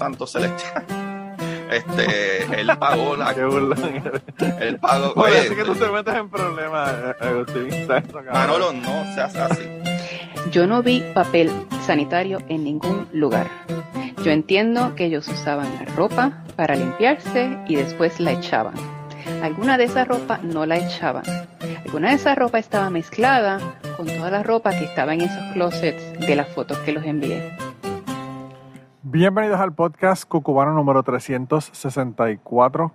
Santo Celestial. Este, él pagó la. Qué burlón. Él pagó. Oye, que tú te metes en problemas, Agustín. Manolo, no seas así. Yo no vi papel sanitario en ningún lugar. Yo entiendo que ellos usaban la ropa para limpiarse y después la echaban. Alguna de esa ropa no la echaban. Alguna de esa ropa estaba mezclada con toda la ropa que estaba en esos closets de las fotos que los envié. Bienvenidos al podcast Cucubano número 364.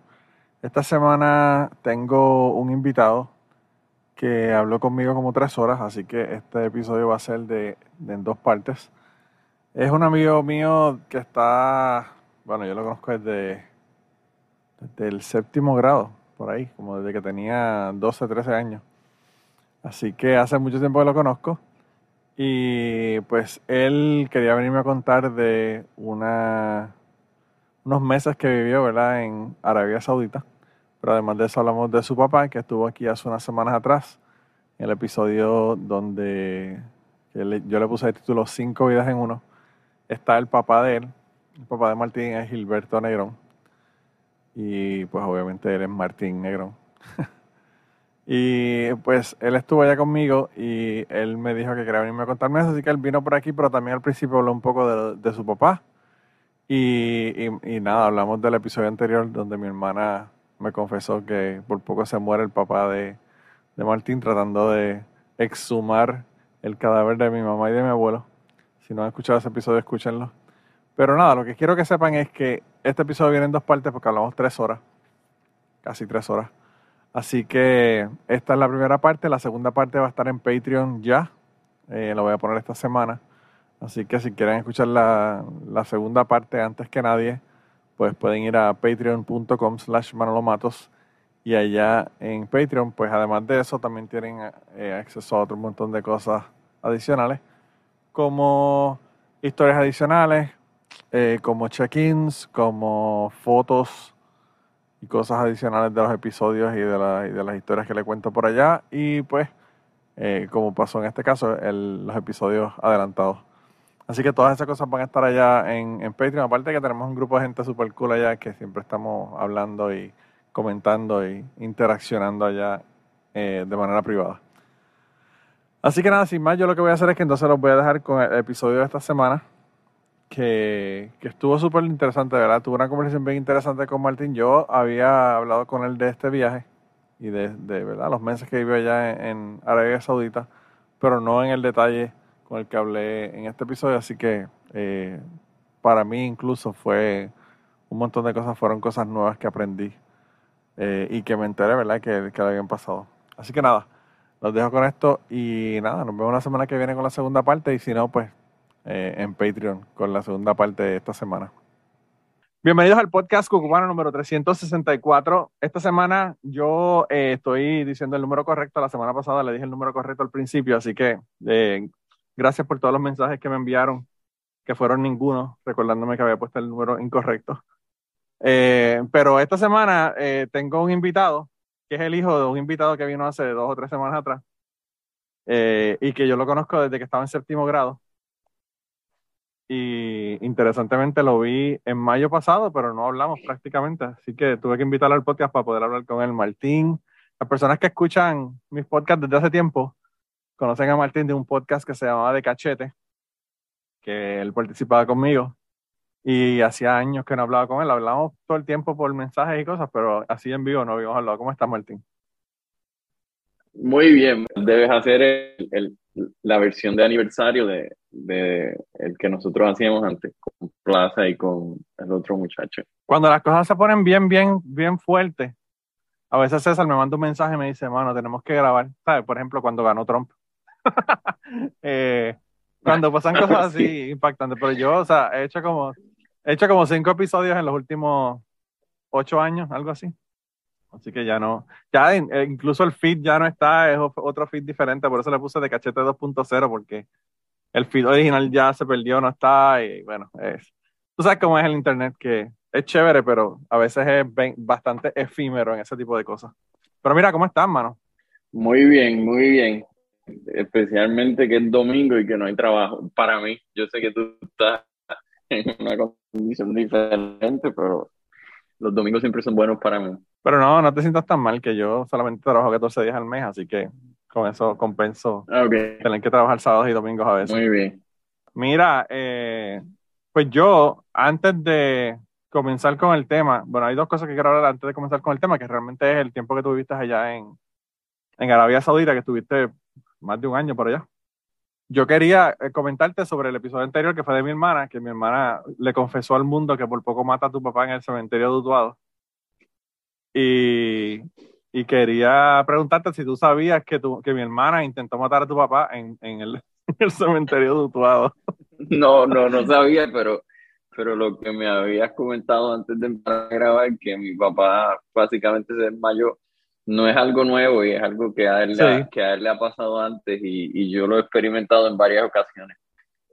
Esta semana tengo un invitado que habló conmigo como tres horas, así que este episodio va a ser de, en dos partes. Es un amigo mío que está, bueno, yo lo conozco desde, desde el séptimo grado, por ahí, como desde que tenía 12, 13 años. Así que hace mucho tiempo que lo conozco. Y pues él quería venirme a contar de una, unos meses que vivió ¿verdad? en Arabia Saudita. Pero además de eso hablamos de su papá, que estuvo aquí hace unas semanas atrás, en el episodio donde yo le puse el título Cinco vidas en uno. Está el papá de él, el papá de Martín es Gilberto Negrón. Y pues obviamente él es Martín Negrón. Y pues él estuvo allá conmigo y él me dijo que quería venirme a contarme eso, así que él vino por aquí, pero también al principio habló un poco de, su papá. Y, y, nada, hablamos del episodio anterior donde mi hermana me confesó que por poco se muere el papá de, de Martín tratando de exhumar el cadáver de mi mamá y de mi abuelo. Si no han escuchado ese episodio, escúchenlo. Pero nada, lo que quiero que sepan es que este episodio viene en dos partes porque hablamos tres horas, casi tres horas. Así que esta es la primera parte, la segunda parte va a estar en Patreon ya, eh, voy a poner esta semana. Así que si quieren escuchar la, segunda parte antes que nadie, pues pueden ir a patreon.com slash manolomatos y allá en Patreon, pues además de eso también tienen eh, acceso a otro montón de cosas adicionales, como historias adicionales, eh, como check-ins, como fotos cosas adicionales de los episodios y de, la, y de las historias que le cuento por allá. Y pues, eh, como pasó en este caso, el, los episodios adelantados. Así que todas esas cosas van a estar allá en, en Patreon. Aparte que tenemos un grupo de gente super cool allá que siempre estamos hablando y comentando y interaccionando allá eh, de manera privada. Así que nada, sin más, yo lo que voy a hacer es que entonces los voy a dejar con el episodio de esta semana que, estuvo súper interesante, ¿verdad? Tuve una conversación bien interesante con Martín. Yo había hablado con él de este viaje y de, ¿verdad? los meses que vivió allá en, Arabia Saudita, pero no en el detalle con el que hablé en este episodio. Así que eh, para mí incluso fue un montón de cosas, fueron cosas nuevas que aprendí eh, y que me enteré, ¿verdad? Que, que habían pasado. Así que nada, los dejo con esto y nada, nos vemos la semana que viene con la segunda parte y si no, pues eh, en Patreon con la segunda parte de esta semana. Bienvenidos al podcast Cucubano número 364. Esta semana yo eh, estoy diciendo el número correcto. La semana pasada le dije el número correcto al principio, así que eh, gracias por todos los mensajes que me enviaron, que fueron ninguno, recordándome que había puesto el número incorrecto. pero esta semana tengo un invitado, que es el hijo de un invitado que vino hace dos o tres semanas atrás, y que yo lo conozco desde que estaba en séptimo grado y interesantemente lo vi en mayo pasado, pero no hablamos prácticamente, así que tuve que invitarlo al podcast para poder hablar con él. Martín, las personas que escuchan mis podcasts desde hace tiempo conocen a Martín de un podcast que se llamaba De Cachete, que él participaba conmigo y hacía años que no hablaba con él, hablábamos todo el tiempo por mensajes y cosas, pero así en vivo no habíamos hablado. ¿Cómo estás, Martín? Muy bien, debes hacer el, la versión de aniversario de, el que nosotros hacíamos antes con Plaza y con el otro muchacho. Cuando las cosas se ponen bien, bien, bien fuertes, a veces César me manda un mensaje y me dice, mano, tenemos que grabar, ¿sabes? Por ejemplo, cuando ganó Trump. Eh, cuando pasan cosas así impactantes, pero yo, o sea, he hecho como, he hecho como cinco episodios en los últimos ocho años, algo así. Así que ya no, ya eh, incluso el feed ya no está, es otro feed diferente, por eso le puse de cachete 2.0, porque el feed original ya se perdió, no está, y bueno, es, tú sabes cómo es el internet, que es chévere, pero a veces es bastante efímero en ese tipo de cosas. Pero mira, ¿cómo estás, mano? Muy bien, muy bien. especialmente que es domingo y que no hay trabajo. Para mí, yo sé que tú estás en una condición diferente, pero los domingos siempre son buenos para mí. Pero no, no te sientas tan mal que yo solamente trabajo 14 días al mes, así que con eso compenso Ah, Ok, tener que trabajar sábados y domingos a veces. muy bien. Mira, eh, pues yo, antes de comenzar con el tema, bueno, hay dos cosas que quiero hablar antes de comenzar con el tema, que realmente es el tiempo que tú viviste allá en, en Arabia Saudita, que estuviste más de un año por allá. Yo quería eh, comentarte sobre el episodio anterior que fue de mi hermana, que mi hermana le confesó al mundo que por poco mata a tu papá en el cementerio de Utuado. Y, y quería preguntarte si tú sabías que, tu, que mi hermana intentó matar a tu papá en, en el, en el cementerio de Utuado. No, no, no sabía, pero, pero lo que me habías comentado antes de empezar a grabar, que mi papá básicamente se desmayó, no es algo nuevo y es algo que a él, le ha- que a él le ha pasado antes y, y yo lo he experimentado en varias ocasiones.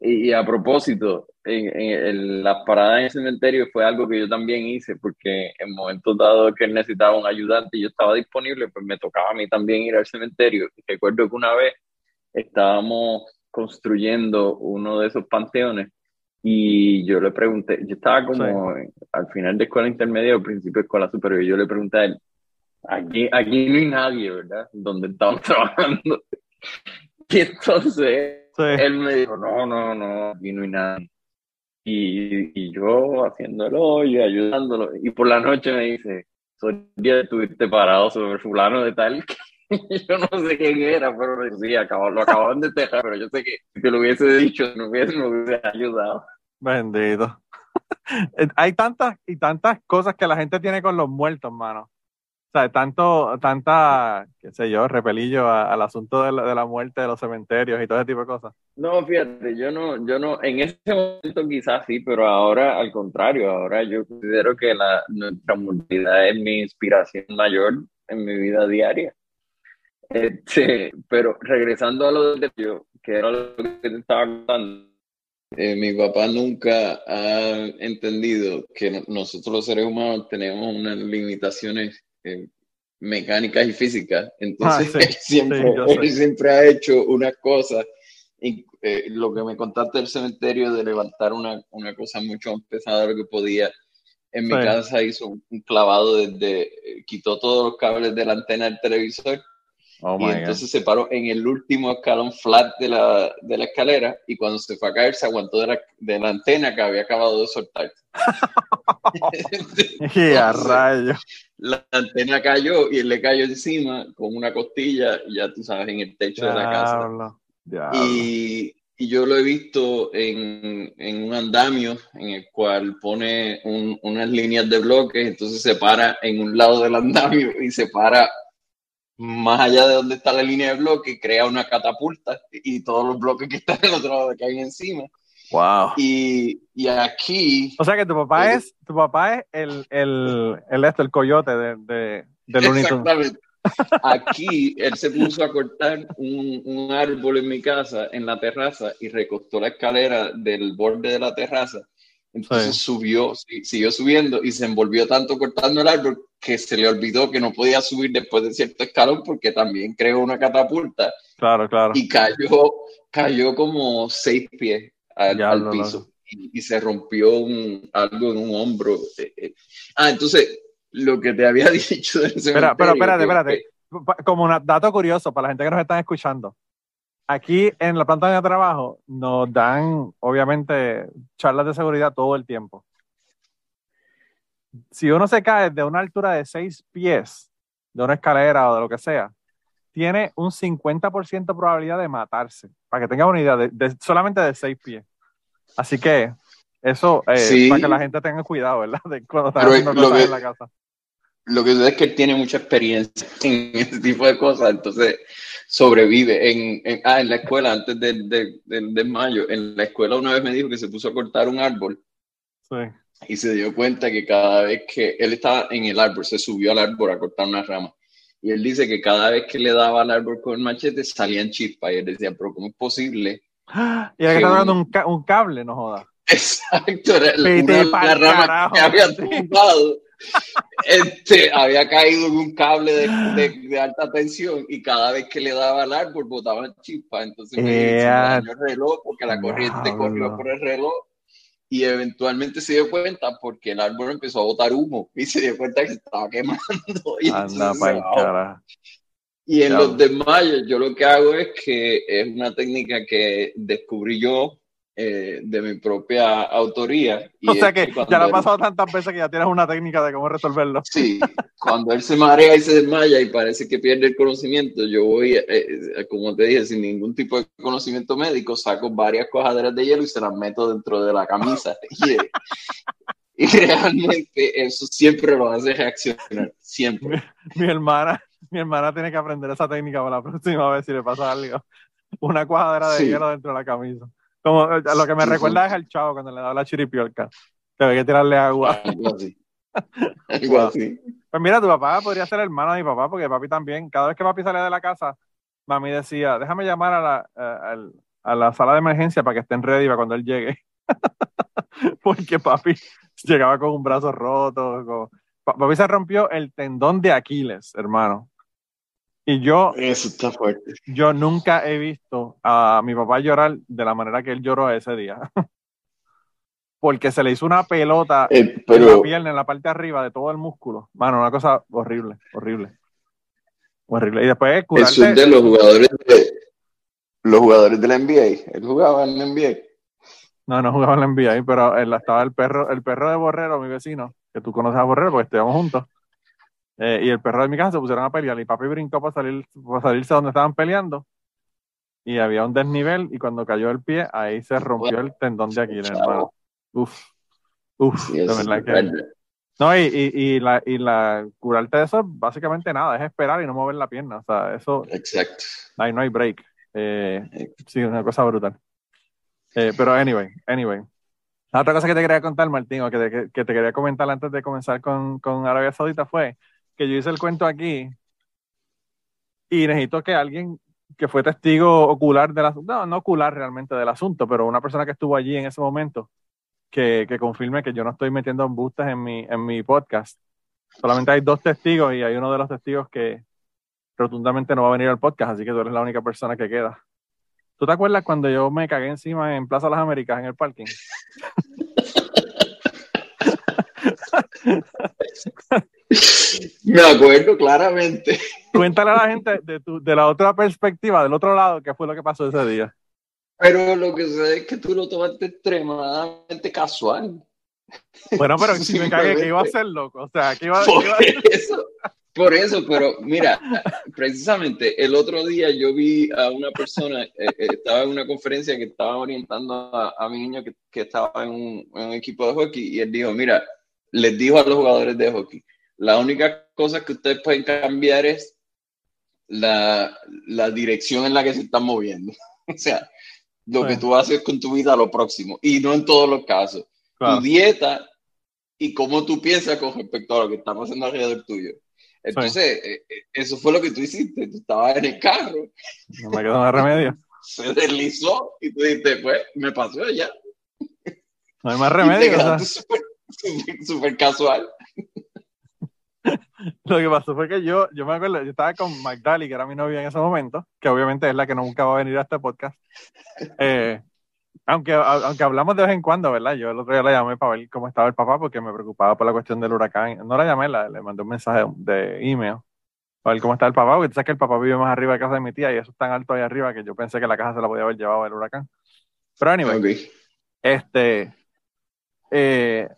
Y, y a propósito, en, en- en las paradas en el cementerio fue algo que yo también hice, porque en momentos dados que él necesitaba un ayudante y yo estaba disponible, pues me tocaba a mí también ir al cementerio. Recuerdo que una vez estábamos construyendo uno de esos panteones y yo le pregunté, yo estaba como al final de escuela intermedia o principio de escuela superior, y yo le pregunté a él, aquí, aquí no hay nadie, ¿verdad? Donde estamos trabajando. Y entonces Sí. él me dijo, no, no, no, aquí no hay nadie. Y, y yo haciendo el hoyo, ayudándolo. Y por la noche me dice, soy día estuviste parado sobre fulano de tal. que yo no sé quién era, pero sí, acabo- lo acababan de enterrar, pero yo sé que si te lo hubiese dicho, no hubiese, me hubiese ayudado. Bendito. Eh, Hay tantas y tantas cosas que la gente tiene con los muertos, mano. Sea, tanto, tanta, qué sé yo, repelillo a- al asunto de la, de la muerte de los cementerios y todo ese tipo de cosas. No, fíjate, yo no, yo no, en ese momento quizás sí, pero ahora al contrario, ahora yo considero que la, nuestra mortalidad es mi inspiración mayor en mi vida diaria. Este, pero regresando a lo de yo, que era lo que te estaba contando, eh, mi papá nunca ha entendido que no- nosotros los seres humanos tenemos unas limitaciones eh, mecánicas y físicas. Entonces, Ah, sí, él siempre, sí, sé. él siempre ha hecho unas cosas. Y, eh, lo que me contaste del cementerio de levantar una, una cosa mucho más pesada de lo que podía. En mi Sí. casa hizo un, un clavado desde, eh, quitó todos los cables de la antena del televisor Oh y entonces se paró en el último escalón flat de la, de la escalera y cuando se fue a caer se aguantó de la, de la antena que había acabado de soltar. God. Y a rayos. la antena cayó y él le cayó encima con una costilla, ya tú sabes, en el techo de la casa. Diablo, diablo. Y, y yo lo he visto en, en un andamio en el cual pone un- unas líneas de bloques, entonces se para en un lado del andamio y se para más allá de donde está la línea de bloque, crea una catapulta y todos los bloques que están del otro lado caen encima. Wow. Y, y aquí, O sea que tu papá Eh, es, tu papá es el, el, el esto, el coyote de, de, de Looney Tunes. exactamente, aquí él se puso a cortar un, un árbol en mi casa, en la terraza, y recostó la escalera del borde de la terraza. Entonces subió, siguió subiendo y se envolvió tanto cortando el árbol que se le olvidó que no podía subir después de cierto escalón porque también creó una catapulta Claro, claro. y cayó, cayó como seis pies al, piso y, y se rompió un, algo en un hombro. Eh, eh. Ah, entonces, lo que te había dicho del Espera, pero espérate, espérate. Como un dato curioso para la gente que nos está escuchando. Aquí en la planta de trabajo nos dan, obviamente, charlas de seguridad todo el tiempo. Si uno se cae de una altura de seis pies, de una escalera o de lo que sea, tiene un 50% de probabilidad de matarse. Para que tengan una idea, de, de- solamente de seis pies. Así que eso, eh, Sí. para que la gente tenga cuidado, ¿verdad? De cuando Pero haciendo cosas que- en la casa. Lo que sucede es que él tiene mucha experiencia en ese tipo de cosas, entonces sobrevive. En, en- ah, en la escuela, antes del de, del desmayo, en la escuela una vez me dijo que se puso a cortar un árbol Sí. y se dio cuenta que cada vez que él estaba en el árbol, se subió al árbol a cortar una rama. Y él dice que cada vez que le daba al árbol con el machete salían chispas. Y él decía, pero ¿cómo es posible? Y era que está dando un, ca- un cable, no jodas. Exacto, era Vete una, una rama carajo, que había sí. Este, había caído en un cable de, de, alta tensión y cada vez que le daba al árbol botaba chispa. Entonces me el reloj porque la corriente corrió por el reloj y eventualmente se dio cuenta porque el árbol empezó a botar humo y se dio cuenta que se estaba quemando. Y Anda, para y en los desmayos, yo lo que hago es que es una técnica que descubrí yo eh, de mi propia autoría. o sea que ya lo ha pasado tantas veces que ya tienes una técnica de cómo resolverlo. Sí, cuando él se marea y se desmaya y parece que pierde el conocimiento, yo voy, eh, eh, como te dije, sin ningún tipo de conocimiento médico, saco varias cojaderas de hielo y se las meto dentro de la camisa. y, realmente eso siempre lo hace reaccionar, siempre. Mi, hermana, mi hermana tiene que aprender esa técnica para la próxima vez si le pasa algo. Una cuadra de hielo dentro de la camisa. Como eh, lo que me recuerda es al chavo cuando le da la chiripiolca. Que hay que tirarle agua. Algo así. Pues mira, tu papá podría ser hermano de mi papá, porque papi también, cada vez que papi salía de la casa, mami decía, déjame llamar a la, a, la sala de emergencia para que estén ready para cuando él llegue. porque papi llegaba con un brazo roto. Papi se rompió el tendón de Aquiles, hermano. Y yo. Eso está fuerte. Yo nunca he visto a mi papá llorar de la manera que él lloró ese día. Porque se le hizo una pelota eh, en la pierna, en la parte de arriba de todo el músculo. Mano, una cosa horrible, horrible. Horrible. Y después curarte... Eso es de los jugadores de los jugadores de la NBA. Él jugaba en la NBA. No, no jugaba en la NBA, pero él, estaba el perro, el perro de Borrero, mi vecino, que tú conoces a Borrero porque estábamos juntos. Eh, y el perro de mi casa se pusieron a pelear y papi brincó para, salir, para salirse donde estaban peleando. Y había un desnivel y cuando cayó el pie, ahí se rompió el tendón de Aquiles, hermano. Uf, uf, de verdad que... No, y, y, la, y la curarte de eso básicamente nada, es esperar y no mover la pierna. O sea, eso... Exacto. Ahí no hay break. Eh, sí, una cosa brutal. Eh, pero anyway, anyway. La otra cosa que te quería contar, Martín, o que te, que te quería comentar antes de comenzar con, con Arabia Saudita fue que yo hice el cuento aquí y necesito que alguien que fue testigo ocular del asunto, no, no ocular realmente del asunto, pero una persona que estuvo allí en ese momento, que, que confirme que yo no estoy metiendo embustes en mi, en mi podcast. Solamente hay dos testigos y hay uno de los testigos que rotundamente no va a venir al podcast, así que tú eres la única persona que queda. ¿Tú te acuerdas cuando yo me cagué encima en Plaza Las Américas en el parking? Me acuerdo claramente. Cuéntale a la gente de, tu, de la otra perspectiva, del otro lado, qué fue lo que pasó ese día. Pero lo que sé es que tú lo tomaste extremadamente casual. Bueno, pero si me cagué, que iba a ser loco. O sea, que iba, por Eso, por eso, pero mira, precisamente el otro día yo vi a una persona, eh, eh, estaba en una conferencia que estaba orientando a, mi niño que, que estaba en un, en un equipo de hockey y él dijo, mira, les dijo a los jugadores de hockey, la única cosa que ustedes pueden cambiar es la, la dirección en la que se están moviendo. o sea, lo que tú haces con tu vida a lo próximo. Y no en todos los casos. Tu dieta y cómo tú piensas con respecto a lo que está pasando alrededor tuyo. Entonces, eh, eh, eso fue lo que tú hiciste. Tú estabas en el carro. No me quedó más remedio. Se deslizó y tú dijiste, pues, me pasó ya. No hay más remedio. Súper casual. Lo que pasó fue que yo, yo me acuerdo, yo estaba con Magdali, que era mi novia en ese momento, que obviamente es la que nunca va a venir a este podcast. Eh, aunque, aunque hablamos de vez en cuando, ¿verdad? Yo el otro día la llamé para ver cómo estaba el papá porque me preocupaba por la cuestión del huracán. No la llamé, le mandé un mensaje de email para ver cómo está el papá, porque tú sabes que el papá vive más arriba de casa de mi tía y eso es tan alto ahí arriba que yo pensé que la casa se la podía haber llevado el huracán. Pero anyway, este, eh,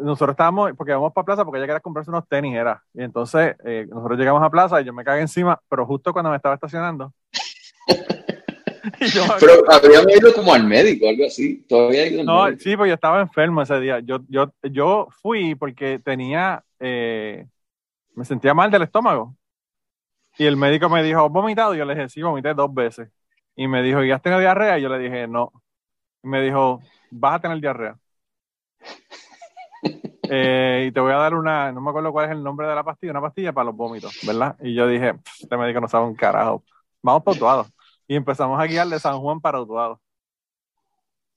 nosotros estábamos, porque vamos para plaza porque ella quería comprarse unos tenis, era. Y entonces eh, nosotros llegamos a plaza y yo me cagué encima, pero justo cuando me estaba estacionando. pero habríamos ido como al médico, algo así. Todavía ido No, sí, pues yo estaba enfermo ese día. Yo, yo, yo fui porque tenía, eh, me sentía mal del estómago. Y el médico me dijo, ¿has vomitado? Y yo le dije, sí, vomité dos veces. Y me dijo, ¿y has tenido diarrea? Y yo le dije, no. Y me dijo, vas a tener diarrea. Eh, y te voy a dar una, no me acuerdo cuál es el nombre de la pastilla, una pastilla para los vómitos, ¿verdad? Y yo dije, este médico no sabe un carajo. Vamos para Utuado. Y empezamos a guiar de San Juan para Utuado.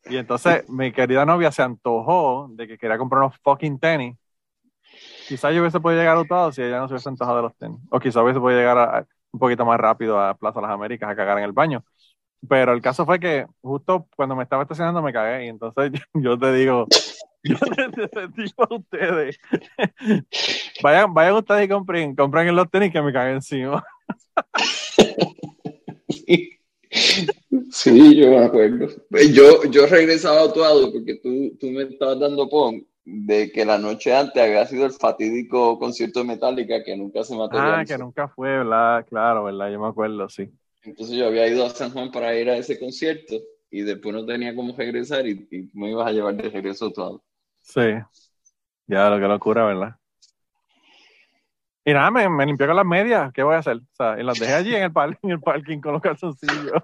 Y entonces mi querida novia se antojó de que quería comprar unos fucking tenis. quizás yo hubiese podido llegar a Utuado si ella no se hubiese antojado de los tenis. O quizás hubiese podido llegar a- a- un poquito más rápido a Plaza Las Américas a cagar en el baño. Pero el caso fue que justo cuando me estaba estacionando me cagué y entonces yo, yo te digo, yo les digo a ustedes, vayan, vayan ustedes y compren, compren en los tenis que me cagué encima. Sí, yo me acuerdo. Yo, yo regresaba a Tuado porque tú, tú me estabas dando pon de que la noche antes había sido el fatídico concierto de Metallica que nunca se Ah, materializó. que nunca fue, ¿verdad? Claro, ¿verdad? Yo me acuerdo, sí. Entonces yo había ido a San Juan para ir a ese concierto y después no tenía cómo regresar y, y me ibas a llevar de regreso a Tuado. Sí. Ya, lo que locura, ¿verdad? Y nada, me, me limpié con las medias. ¿Qué voy a hacer? O sea, y las dejé allí en el, par- en el parking con los calzoncillos.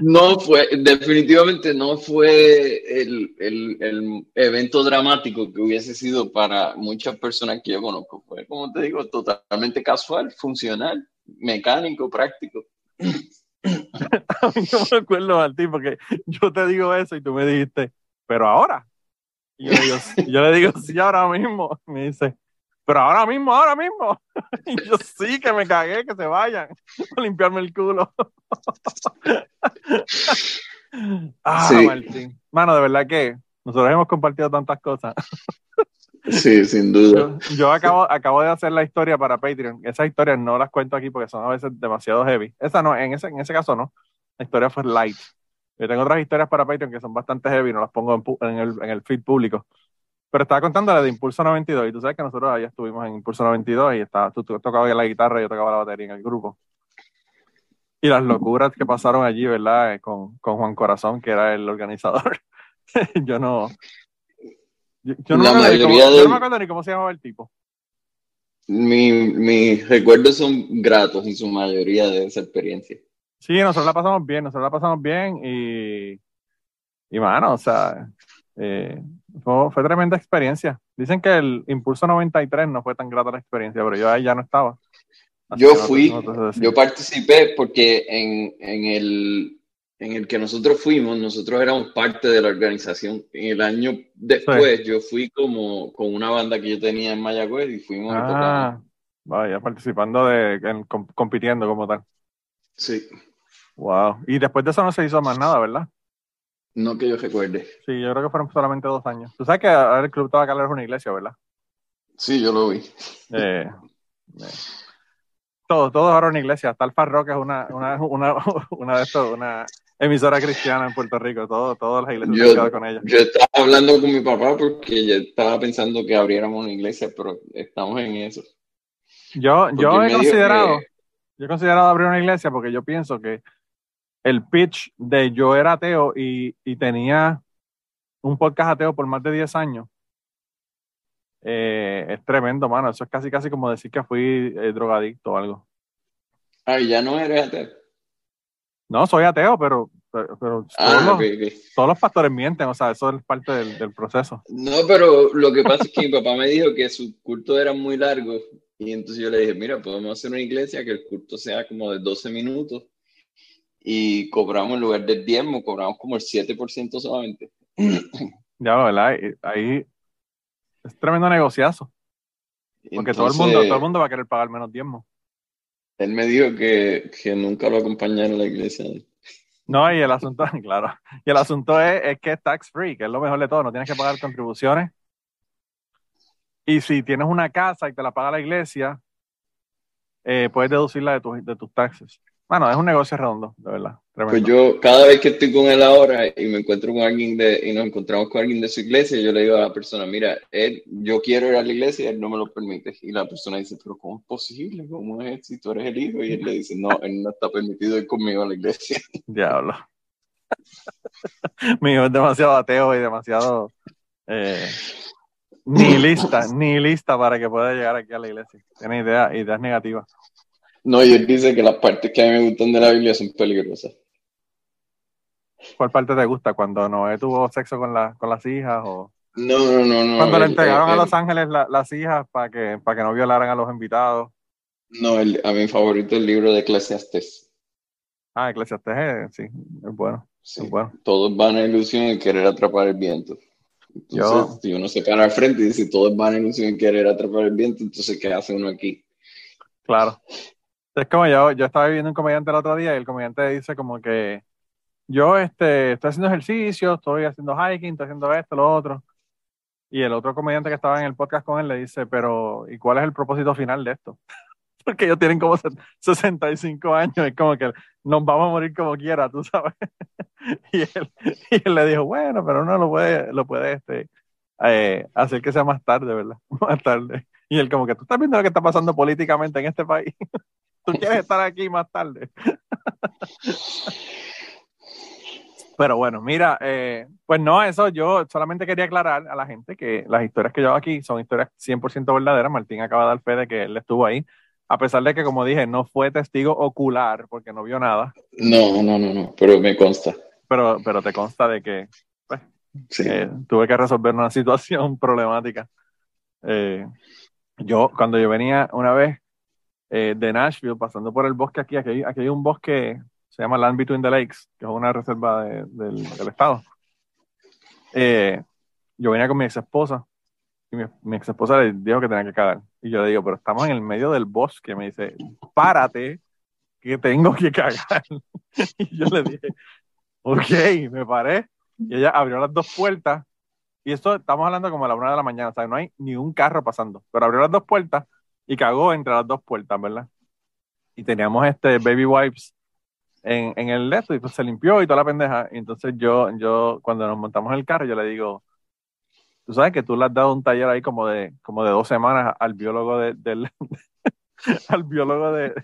No fue, definitivamente no fue el, el, el evento dramático que hubiese sido para muchas personas que yo conozco. Fue, como te digo, totalmente casual, funcional, mecánico, práctico. A mí no me acuerdo, Martín, porque yo te digo eso y tú me dijiste, pero ahora. Y yo, le digo, sí, ahora mismo. Me dice, pero ahora mismo, ahora mismo. Y yo, sí, que me cagué, que se vayan a limpiarme el culo. Ah, Sí. Martín. Mano, de verdad que nosotros hemos compartido tantas cosas. Sí, sin duda. Yo, acabo, acabo de hacer la historia para Patreon. Esas historias no las cuento aquí porque son a veces demasiado heavy. Esa no, en ese, en ese caso no. La historia fue light. Yo tengo otras historias para Patreon que son bastante heavy, no las pongo en el, en el feed público. Pero estaba contando la de Impulso 92 y tú sabes que nosotros allá estuvimos en Impulso 92 y estaba, tú, tú tocabas la guitarra y yo tocaba la batería en el grupo. Y las locuras que pasaron allí, ¿verdad? Eh, Con, con Juan Corazón, que era el organizador. yo no... Yo, yo no, La me acuerdo ni cómo- mayoría yo del- no me acuerdo ni cómo se llamaba el tipo. Mi, mis recuerdos son gratos en su mayoría de esa experiencia. Sí, nosotros la pasamos bien, nosotros la pasamos bien y, y mano, o sea, eh, fue, fue tremenda experiencia. Dicen que el Impulso 93 no fue tan grata la experiencia, pero yo ahí ya no estaba. Así Yo fui, no yo participé porque en, en el, en el que nosotros fuimos, nosotros éramos parte de la organización. En el año después, yo fui como con una banda que yo tenía en Mayagüez y fuimos tocamos. Ah, vaya, participando de, en- com- compitiendo como tal. Sí, Wow. Y después de eso no se hizo más nada, ¿verdad? no que yo recuerde. Sí, yo creo que fueron solamente dos años. Tú sabes que ahora el Club Tabacalero es una iglesia, ¿verdad? Sí, yo lo vi. Eh, eh, todo, todo ahora una iglesia. Hasta el que es una, una, una, una de estos, una emisora cristiana en Puerto Rico. Todo, todas las iglesias Yo- con ella. Yo estaba hablando con mi papá porque yo estaba pensando que abriéramos una iglesia, pero estamos en eso. Yo, Porque yo he considerado, que- yo he considerado abrir una iglesia porque yo pienso que el pitch de yo era ateo y, y tenía un podcast ateo por más de 10 años. eh, es tremendo, mano. Eso es casi, casi como decir que fui eh, drogadicto o algo. Ay, ya no eres ateo. No, soy ateo, pero, pero, Ah, todos los pastores mienten, o sea, eso es parte del, del proceso. No, pero lo que pasa es que mi papá me dijo que sus cultos eran muy largos y entonces yo le dije, mira, podemos hacer una iglesia que el culto sea como de 12 minutos y cobramos en lugar del diezmo, cobramos como el 7% solamente. Ya, ¿verdad? Ahí es tremendo negociazo, porque todo el mundo, todo el mundo va a querer pagar menos diezmo. Él me dijo que, que nunca lo acompañara a la iglesia. No, y el asunto, claro, y el asunto es, es que es tax free, que es lo mejor de todo, no tienes que pagar contribuciones. Y si tienes una casa y te la paga la iglesia, eh, puedes deducirla de, tus de tus taxes. Bueno, es un negocio redondo, de verdad. Tremendo. Pues yo, cada vez que estoy con él ahora y me encuentro con alguien de, y nos encontramos con alguien de su iglesia, yo le digo a la persona, mira, él, yo quiero ir a la iglesia y él no me lo permite. Y la persona dice, pero ¿cómo es posible? ¿Cómo es si tú eres el hijo? Y él le dice, no, él no está permitido ir conmigo a la iglesia. Diablo. Mi hijo es demasiado ateo y demasiado eh, ni lista, ni lista para que pueda llegar aquí a la iglesia. Tiene ideas, ideas negativas. No, y él dice que las partes que a mí me gustan de la Biblia son peligrosas. ¿Cuál parte te gusta? ¿Cuando Noé tuvo sexo con, la, con las hijas? ¿O No, no, no, no. cuando le entregaron él- a los ángeles la- las hijas para que, para que no violaran a los invitados? No, el- a mi favorito el libro de Eclesiastes. Ah, Eclesiastes, eh, sí, es bueno, Sí. es bueno. Todos van a ilusión y querer atrapar el viento. Entonces, si uno se para al frente y dice todos van en sin querer atrapar el viento, entonces ¿qué hace uno aquí? Claro. Es como yo, yo estaba viendo un comediante el otro día y el comediante dice como que yo este, estoy haciendo ejercicio, estoy haciendo hiking, estoy haciendo esto, lo otro. Y el otro comediante que estaba en el podcast con él le dice, pero ¿y cuál es el propósito final de esto? Porque ellos tienen como 65 años, es como que nos vamos a morir como quiera, tú sabes. y, él, y él le dijo, bueno, pero uno lo puede, lo puede este, eh, hacer que sea más tarde, ¿verdad? Más tarde. Y él como que tú estás viendo lo que está pasando políticamente en este país. Tú quieres estar aquí más tarde. Pero bueno, mira, eh, pues no, eso yo solamente quería aclarar a la gente que las historias que yo hago aquí son historias 100% verdaderas. Martín acaba de dar fe de que él estuvo ahí, a pesar de que, como dije, no fue testigo ocular porque no vio nada. No, no, no, no, pero me consta. Pero, pero te consta de que pues, eh, tuve que resolver una situación problemática. Eh, yo, cuando yo venía una vez de Nashville, pasando por el bosque aquí, aquí, aquí hay un bosque se llama Land Between the Lakes, que es una reserva del, estado. Eh, yo venía con mi ex esposa y mi, ex esposa le dijo que tenía que cagar. Y yo le digo, pero estamos en el medio del bosque. Me dice, párate, que tengo que cagar. y yo le dije, ok, me paré. Y ella abrió las dos puertas. Y esto estamos hablando como a la una de la mañana, o sea, no hay ni un carro pasando. Pero abrió las dos puertas y cagó entre las dos puertas, ¿verdad? Y teníamos este baby wipes en, en el esto y pues se limpió y toda la pendeja. Entonces yo, yo, cuando nos montamos en el carro, yo le digo, tú sabes que tú le has dado un taller ahí como de, como de dos semanas al biólogo de, del, al biólogo de,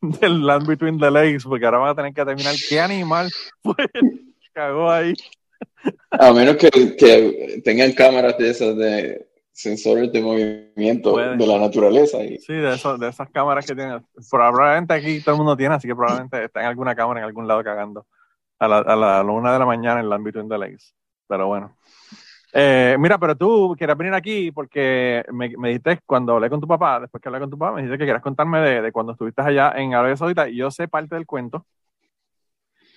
del Land Between the Lakes, porque ahora van a tener que determinar qué animal fue cagó ahí. A menos que tengan cámaras de esas de sensores de movimiento de la naturaleza. Y... Sí, de, eso, de esas cámaras que tienen. Probablemente aquí todo el mundo tiene, así que probablemente está en alguna cámara en algún lado cagando a la, a la, una de la mañana en el ámbito de Lakes. Pero bueno. Eh, mira, pero tú quieres venir aquí porque me, me, dijiste cuando hablé con tu papá, después que hablé con tu papá, me dijiste que quieras contarme de, de cuando estuviste allá en Arabia Saudita y yo sé parte del cuento,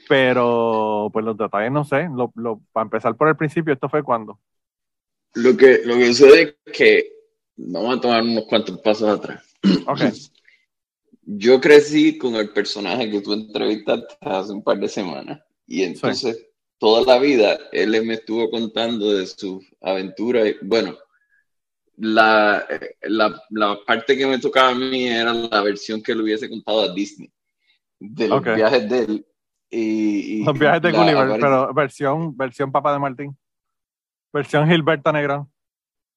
pero pues los detalles no sé. Lo, lo, para empezar por el principio, ¿esto fue cuando? Lo que, lo que sucede es que vamos a tomar unos cuantos pasos atrás. Okay. Yo crecí con el personaje que tú entrevistaste hace un par de semanas y entonces toda la vida él me estuvo contando de sus aventuras. Bueno, la, la, la, parte que me tocaba a mí era la versión que le hubiese contado a Disney de los viajes de él. Y, los viajes de Gulliver, pero versión, versión Papa de Martín. Versión Gilberto Negrón.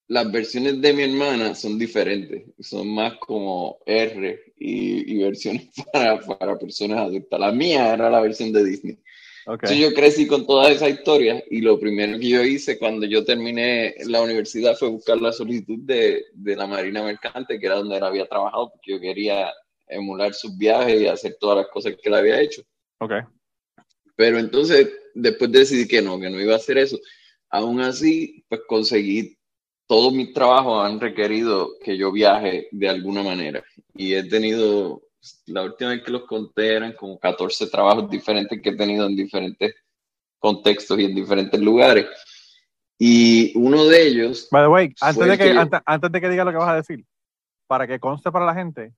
Las versiones de mi hermana son diferentes, son más como R y, versiones para, para, personas adultas. La mía era la versión de Disney. Entonces yo crecí con toda esa historia y lo primero que yo hice cuando yo terminé la universidad fue buscar la solicitud de, de la Marina Mercante, que era donde él había trabajado, porque yo quería emular sus viajes y hacer todas las cosas que él había hecho. Okay. Pero entonces, después decidí que no, que no iba a hacer eso. Aún así, pues conseguí, todos mis trabajos han requerido que yo viaje de alguna manera. Y he tenido, la última vez que los conté eran como 14 trabajos diferentes que he tenido en diferentes contextos y en diferentes lugares. Y uno de ellos... By the way, antes de que, antes, antes de que diga lo que vas a decir, para que conste para la gente,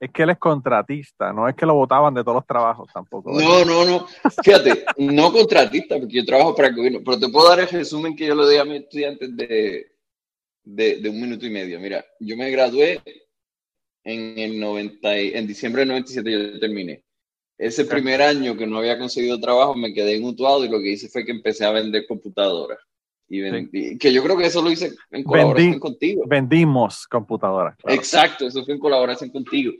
es que él es contratista, no es que lo votaban de todos los trabajos tampoco. No, no, no. Fíjate, no contratista, porque yo trabajo para el gobierno, pero te puedo dar el resumen que yo le doy a mis estudiantes de, de, un minuto y medio. Mira, yo me gradué en el 90, en diciembre del 97 yo terminé. Ese primer año que no había conseguido trabajo me quedé mutuado y lo que hice fue que empecé a vender computadoras. Y, que yo creo que eso lo hice en colaboración contigo. Vendimos computadoras. Exacto, eso fue en colaboración contigo.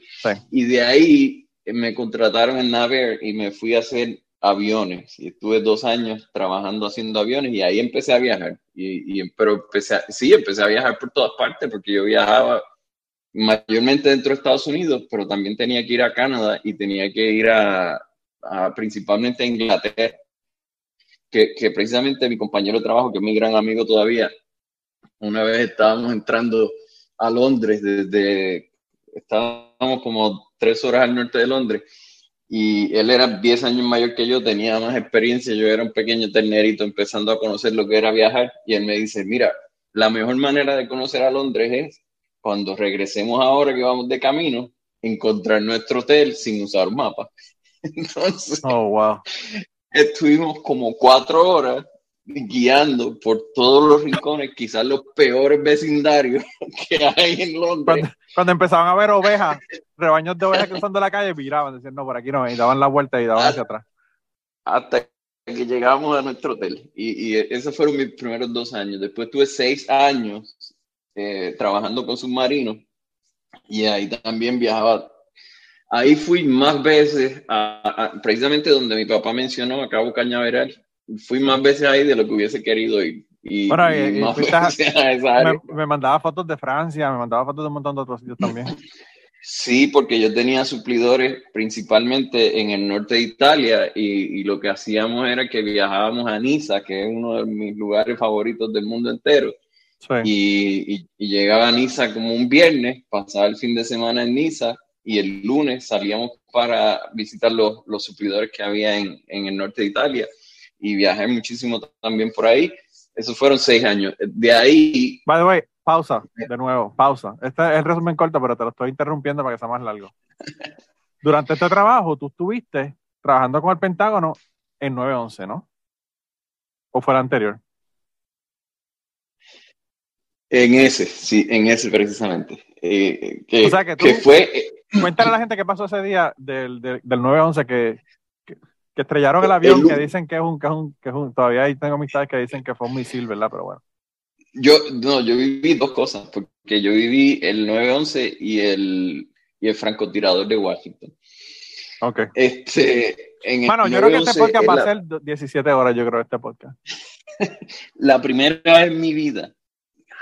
Y de ahí me contrataron en Naver y me fui a hacer aviones. Y estuve dos años trabajando haciendo aviones y ahí empecé a viajar. Y, pero empecé sí, empecé a viajar por todas partes porque yo viajaba mayormente dentro de Estados Unidos, pero también tenía que ir a Canadá y tenía que ir a, a principalmente a Inglaterra que, precisamente mi compañero de trabajo, que es mi gran amigo todavía, una vez estábamos entrando a Londres desde, estábamos como tres horas al norte de Londres, y él era 10 años mayor que yo, tenía más experiencia, yo era un pequeño ternerito empezando a conocer lo que era viajar y él me dice, mira, la mejor manera de conocer a Londres es cuando regresemos ahora que vamos de camino, encontrar nuestro hotel sin usar mapa. Entonces, Oh, wow. Estuvimos como cuatro horas guiando por todos los rincones, quizás los peores vecindarios que hay en Londres. Cuando, cuando empezaban a ver ovejas, rebaños de ovejas cruzando la calle, miraban, decían, no, por aquí no, y daban la vuelta y daban hacia atrás. hasta que llegamos a nuestro hotel. Y, y esos fueron mis primeros dos años. Después tuve seis años eh, trabajando con submarinos y ahí también viajaba. Ahí fui más veces, a, a- precisamente donde mi papá mencionó, a Cabo Cañaveral. Fui más veces ahí de lo que hubiese querido ir. Y, Bueno, y y- a-. Me, me mandaba fotos de Francia, me mandaba fotos de un montón de otros sitios también. Sí, porque yo tenía suplidores principalmente en el norte de Italia y, y lo que hacíamos era que viajábamos a Niza, que es uno de mis lugares favoritos del mundo entero, Sí. y- y llegaba a Niza como un viernes, pasaba el fin de semana en Niza y el lunes salíamos para visitar los, los suplidores que había en, en el norte de Italia y viajé muchísimo también por ahí. Esos fueron seis años. De ahí, By the way, pausa, de nuevo, pausa. Este es el resumen corto, pero te lo estoy interrumpiendo para que sea más largo. Durante este trabajo, tú estuviste trabajando con el Pentágono en 911, ¿no? ¿O fue el anterior? En ese, sí, en ese precisamente. Eh, que, O sea que tú- que fue... eh, Cuéntale a la gente qué pasó ese día del, del, del 911 que, que, que estrellaron el avión, El- que dicen que es un, que es un, que es un, todavía ahí tengo amistades que dicen que fue un misil, ¿verdad? Pero bueno. Yo, no, yo viví dos cosas, porque yo viví el 9-11 y el, y el francotirador de Washington. Ok. Este, en Bueno, yo creo que este 9/11 podcast va la, a ser 17 horas, yo creo, este podcast. la primera vez en mi vida,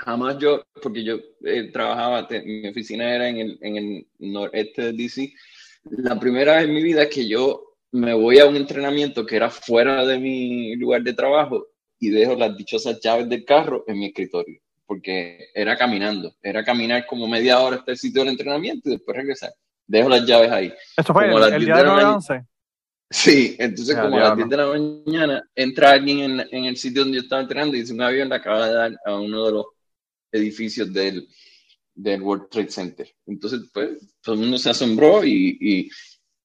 jamás yo, porque yo eh, trabajaba, te- mi oficina era en el, en el noreste de DC, la primera vez en mi vida que yo me voy a un entrenamiento que era fuera de mi lugar de trabajo y dejo las dichosas llaves del carro en mi escritorio, porque era caminando, era caminar como media hora hasta el sitio del entrenamiento y después regresar. Dejo las llaves ahí. Esto fue Como el, el 10 día de la mañana. 911. Sí, entonces Ya, como a las diablo. 10 de la mañana entra alguien en, en el sitio donde yo estaba entrenando y dice un avión le acaba de dar a uno de los edificios del, del World Trade Center. Entonces, pues, todo el mundo se asombró y, y,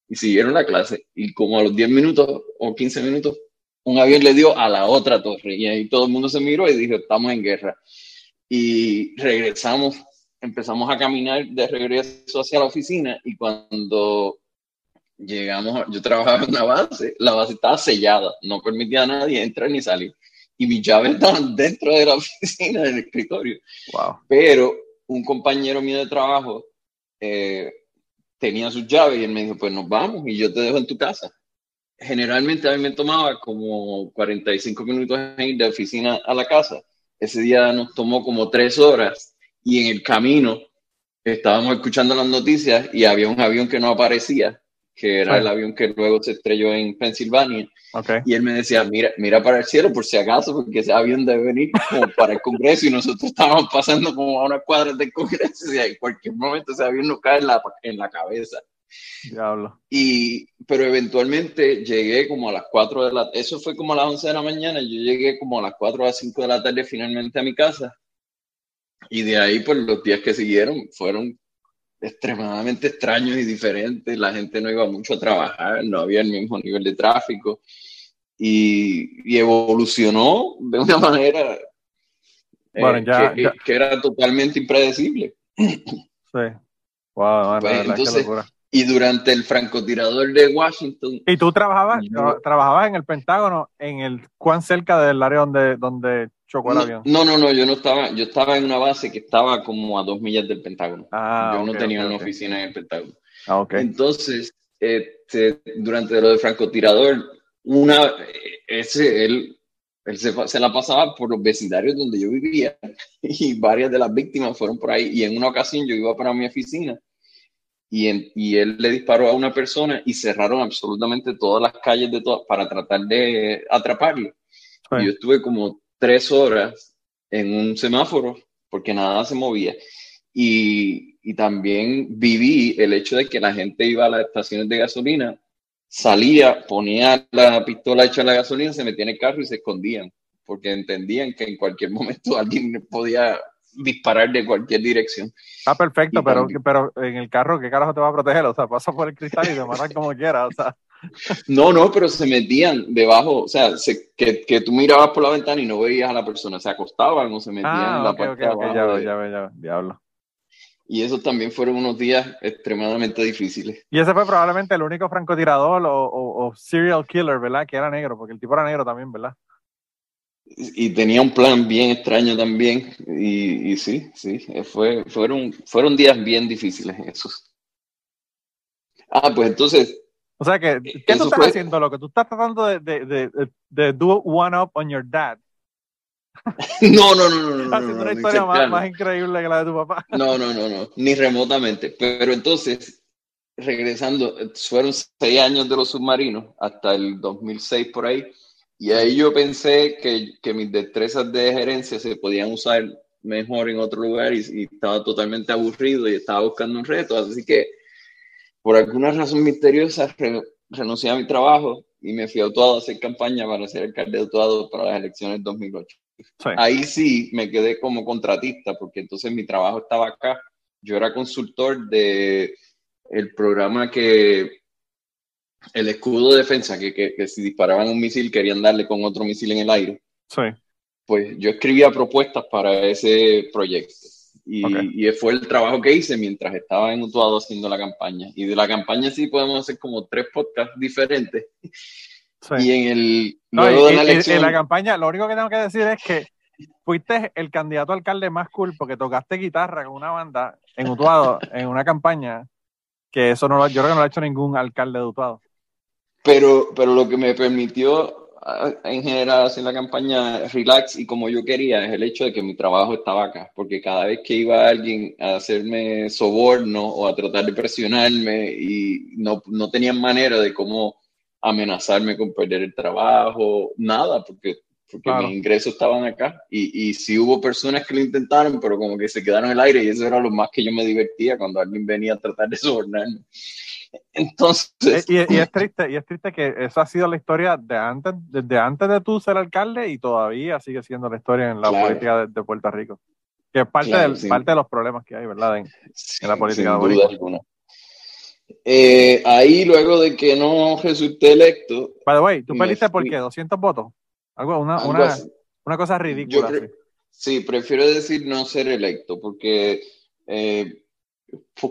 y siguieron la clase. Y como a los 10 minutos o 15 minutos, un avión le dio a la otra torre y ahí todo el mundo se miró y dijo, estamos en guerra. Y regresamos, empezamos a caminar de regreso hacia la oficina y cuando llegamos, yo trabajaba en una base, la base estaba sellada, no permitía a nadie entrar ni salir. Y mis llaves estaban dentro de la oficina, del escritorio. Wow. Pero un compañero mío de trabajo eh, tenía sus llaves y él me dijo, pues nos vamos y yo te dejo en tu casa. Generalmente a mí me tomaba como 45 minutos en ir de oficina a la casa. Ese día nos tomó como tres horas y en el camino estábamos escuchando las noticias y había un avión que no aparecía, que era Sí. el avión que luego se estrelló en Pensilvania. Ok. Y él me decía, mira, mira para el cielo por si acaso, porque ese avión debe venir como para el Congreso y nosotros estábamos pasando como a unas cuadras del Congreso y en cualquier momento ese avión nos cae en la, en la cabeza. Diablo. Y, pero eventualmente llegué como a las 4 de la eso fue como a las 11 de la mañana, yo llegué como a las 4 a las 5 de la tarde finalmente a mi casa. Y de ahí, pues los días que siguieron fueron extremadamente extraños y diferentes. La gente no iba mucho a trabajar, no había el mismo nivel de tráfico. Y, y evolucionó de una manera eh, Bueno, ya- que, ya. que era totalmente impredecible. Sí. Wow, Pues, qué entonces- locura. Y durante el francotirador de Washington, ¿Y tú trabajabas, Yo- tra- trabajabas en el Pentágono, en el cuán cerca del área donde, donde chocó el No, avión? no, no, no, yo no estaba, yo estaba en una base que estaba como a dos millas del Pentágono. Ah, yo no ok, tenía ok, una ok. oficina en el Pentágono. Ah, ok. Entonces, este, durante lo del francotirador, una, ese, él, él se, se la pasaba por los vecindarios donde yo vivía y varias de las víctimas fueron por ahí. Y en una ocasión yo iba para mi oficina y, en- y él le disparó a una persona y cerraron absolutamente todas las calles de todas para tratar de atraparlo. Sí. Y yo estuve como tres horas en un semáforo porque nada se movía. Y, y también viví el hecho de que la gente iba a las estaciones de gasolina salía, ponía la pistola hecha la gasolina, se metía en el carro y se escondían, porque entendían que en cualquier momento alguien podía disparar de cualquier dirección. Ah, perfecto, pero, pero en el carro, ¿qué carajo te va a proteger? O sea, pasa por el cristal y te matan como quieras, o sea. No, no, pero se metían debajo, o sea, que, que, tú mirabas por la ventana y no veías a la persona, se acostaban o se metían ah, en la okay, parte okay, ya, ya, ya, diablo. Y esos también fueron unos días extremadamente difíciles. Y ese fue probablemente el único francotirador o, o, serial killer, ¿verdad? Que era negro, porque el tipo era negro también, ¿verdad? Y, tenía un plan bien extraño también. Y, y sí, sí, fue, fueron, fueron días bien difíciles esos. Ah, pues entonces. O sea que, ¿qué tú estás haciendo, lo que tú estás tratando de, de, de, de do one up on your dad? No, no, no, no. no Haciendo una historia más, increíble que la de tu papá. No, no, no, no, ni remotamente. Pero entonces, regresando, fueron seis años de los submarinos hasta el 2006 por ahí. Y ahí yo pensé que, que mis destrezas de gerencia se podían usar mejor en otro lugar y, estaba totalmente aburrido y estaba buscando un reto. Así que, por alguna razón misteriosa, renuncié a mi trabajo y me fui a Utuado a hacer campaña para ser alcalde de Utuado para las elecciones 2008. Ahí sí me quedé como contratista, porque entonces mi trabajo estaba acá. Yo era consultor de el programa que el escudo de defensa, que, que, si disparaban un misil querían darle con otro misil en el aire. Sí. Pues yo escribía propuestas para ese proyecto. Y, y, fue el trabajo que hice mientras estaba en Utuado haciendo la campaña. Y de la campaña sí podemos hacer como tres podcasts diferentes y en el luego de la elección. En la campaña, lo único que tengo que decir es que fuiste el candidato alcalde más cool porque tocaste guitarra con una banda en Utuado en una campaña que eso no lo, yo creo que no lo ha hecho ningún alcalde de Utuado. Pero, pero lo que me permitió en general hacer la campaña relax y como yo quería es el hecho de que mi trabajo estaba acá, porque cada vez que iba alguien a hacerme soborno o a tratar de presionarme y no, no tenían manera de cómo amenazarme con perder el trabajo, nada, porque, porque mis ingresos estaban acá. Y, y sí hubo personas que lo intentaron, pero como que se quedaron en el aire y eso era lo más que yo me divertía cuando alguien venía a tratar de sobornarme. Entonces. Y, y, es triste, y es triste que esa ha sido la historia de antes, desde antes de tú ser alcalde y todavía sigue siendo la historia en la política de, Puerto Rico. Que es parte, del, parte de los problemas que hay, ¿verdad? En, en la política de Puerto Rico. Eh, ahí, luego de que no resulté electo. By the way, ¿tú perdiste por qué? ¿200 votos? Algo, una, una, una cosa ridícula. sí, prefiero decir no ser electo, porque eh,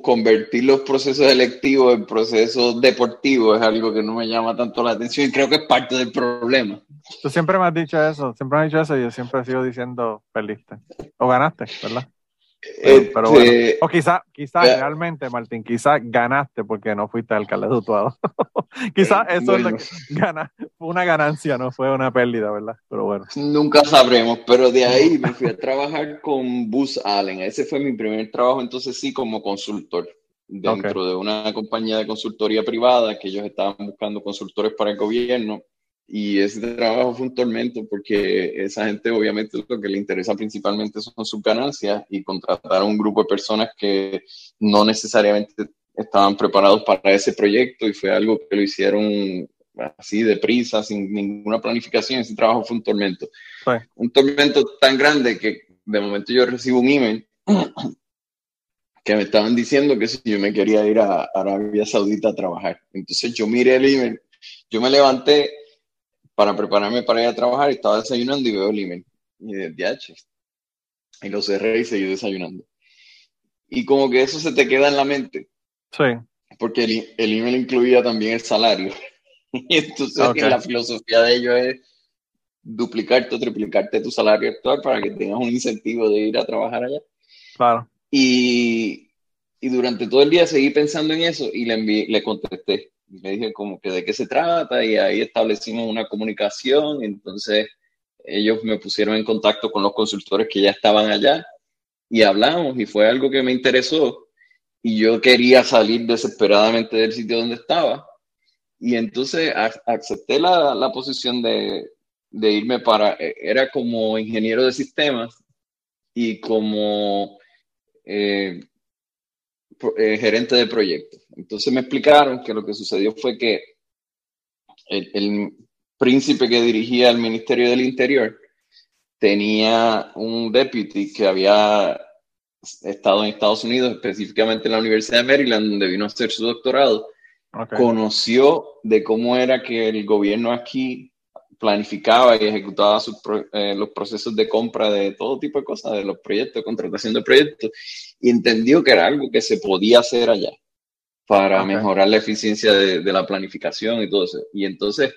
convertir los procesos electivos en procesos deportivos es algo que no me llama tanto la atención y creo que es parte del problema. Tú siempre me has dicho eso, siempre me has dicho eso y yo siempre he sido diciendo perdiste. O ganaste, ¿verdad? Pero, bueno. Este, o quizá, quizá realmente, Martín, quizá ganaste porque no fuiste alcalde de Utuado. quizá eh, eso es lo que gana, fue una ganancia, no fue una pérdida, ¿verdad? Pero bueno. Nunca sabremos, pero de ahí me fui a trabajar con Bus Allen. Ese fue mi primer trabajo, entonces sí, como consultor dentro de una compañía de consultoría privada que ellos estaban buscando consultores para el gobierno y ese trabajo fue un tormento porque esa gente obviamente lo que le interesa principalmente son sus ganancias y contratar a un grupo de personas que no necesariamente estaban preparados para ese proyecto y fue algo que lo hicieron así deprisa, sin ninguna planificación. Ese trabajo fue un tormento. Un tormento tan grande que de momento yo recibo un email que me estaban diciendo que si yo me quería ir a Arabia Saudita a trabajar. Entonces yo miré el email, yo me levanté para prepararme para ir a trabajar, estaba desayunando y veo el email. Y de DH. Y lo cerré y seguí desayunando. Y como que eso se te queda en la mente. Sí. Porque el, el email incluía también el salario. y entonces la filosofía de ellos es duplicarte o triplicarte tu salario actual para que tengas un incentivo de ir a trabajar allá. Claro. Y, y durante todo el día seguí pensando en eso y le, envié, le contesté le dije como que de qué se trata y ahí establecimos una comunicación. Entonces ellos me pusieron en contacto con los consultores que ya estaban allá y hablamos y fue algo que me interesó y yo quería salir desesperadamente del sitio donde estaba. Y entonces acepté la, la posición de, de, irme para, e, era como ingeniero de sistemas y como eh, eh, gerente de proyectos. Entonces me explicaron que lo que sucedió fue que el, príncipe que dirigía el Ministerio del Interior tenía un deputy que había estado en Estados Unidos, específicamente en la Universidad de Maryland, donde vino a hacer su doctorado, conoció de cómo era que el gobierno aquí planificaba y ejecutaba eh, los procesos de compra de todo tipo de cosas, de los proyectos, contratación de proyectos, y entendió que era algo que se podía hacer allá para mejorar la eficiencia de, la planificación y todo eso. Y entonces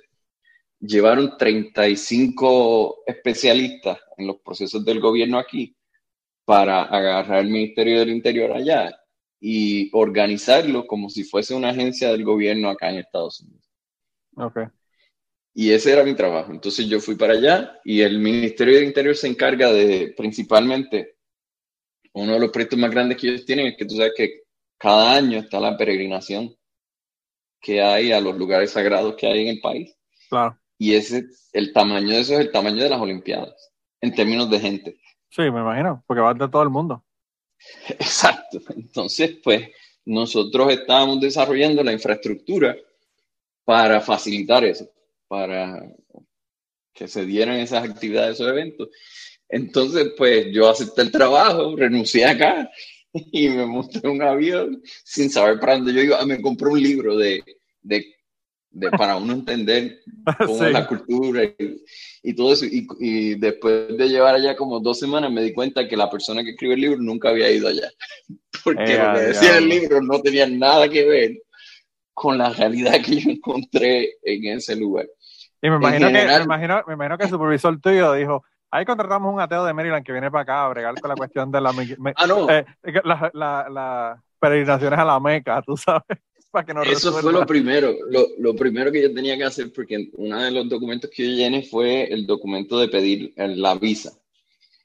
llevaron 35 especialistas en los procesos del gobierno aquí para agarrar el Ministerio del Interior allá y organizarlo como si fuese una agencia del gobierno acá en Estados Unidos. Okay. Y ese era mi trabajo. Entonces yo fui para allá y el Ministerio del Interior se encarga de principalmente, uno de los proyectos más grandes que ellos tienen es que tú sabes que cada año está la peregrinación que hay a los lugares sagrados que hay en el país. Claro. Y ese, el tamaño de eso es el tamaño de las Olimpiadas, en términos de gente. Sí, me imagino, porque va de todo el mundo. Exacto. Entonces, pues, nosotros estábamos desarrollando la infraestructura para facilitar eso para que se dieran esas actividades, esos eventos. Entonces, pues yo acepté el trabajo, renuncié acá y me monté en un avión sin saber para dónde yo iba. Me compré un libro de, de, de para uno entender cómo es la cultura y, todo eso. Y, y, después de llevar allá como dos semanas me di cuenta que la persona que escribe el libro nunca había ido allá. Porque lo que decía el libro no tenía nada que ver con la realidad que yo encontré en ese lugar. Y me imagino, que, me, imagino, me imagino que el supervisor tuyo dijo, ahí contratamos un ateo de Maryland que viene para acá a bregar con la cuestión de la, ah, no. eh, la, la, la, peregrinaciones a la Meca, tú sabes. Para que no Eso fue lo primero, lo, lo, primero que yo tenía que hacer, porque uno de los documentos que yo llené fue el documento de pedir la visa.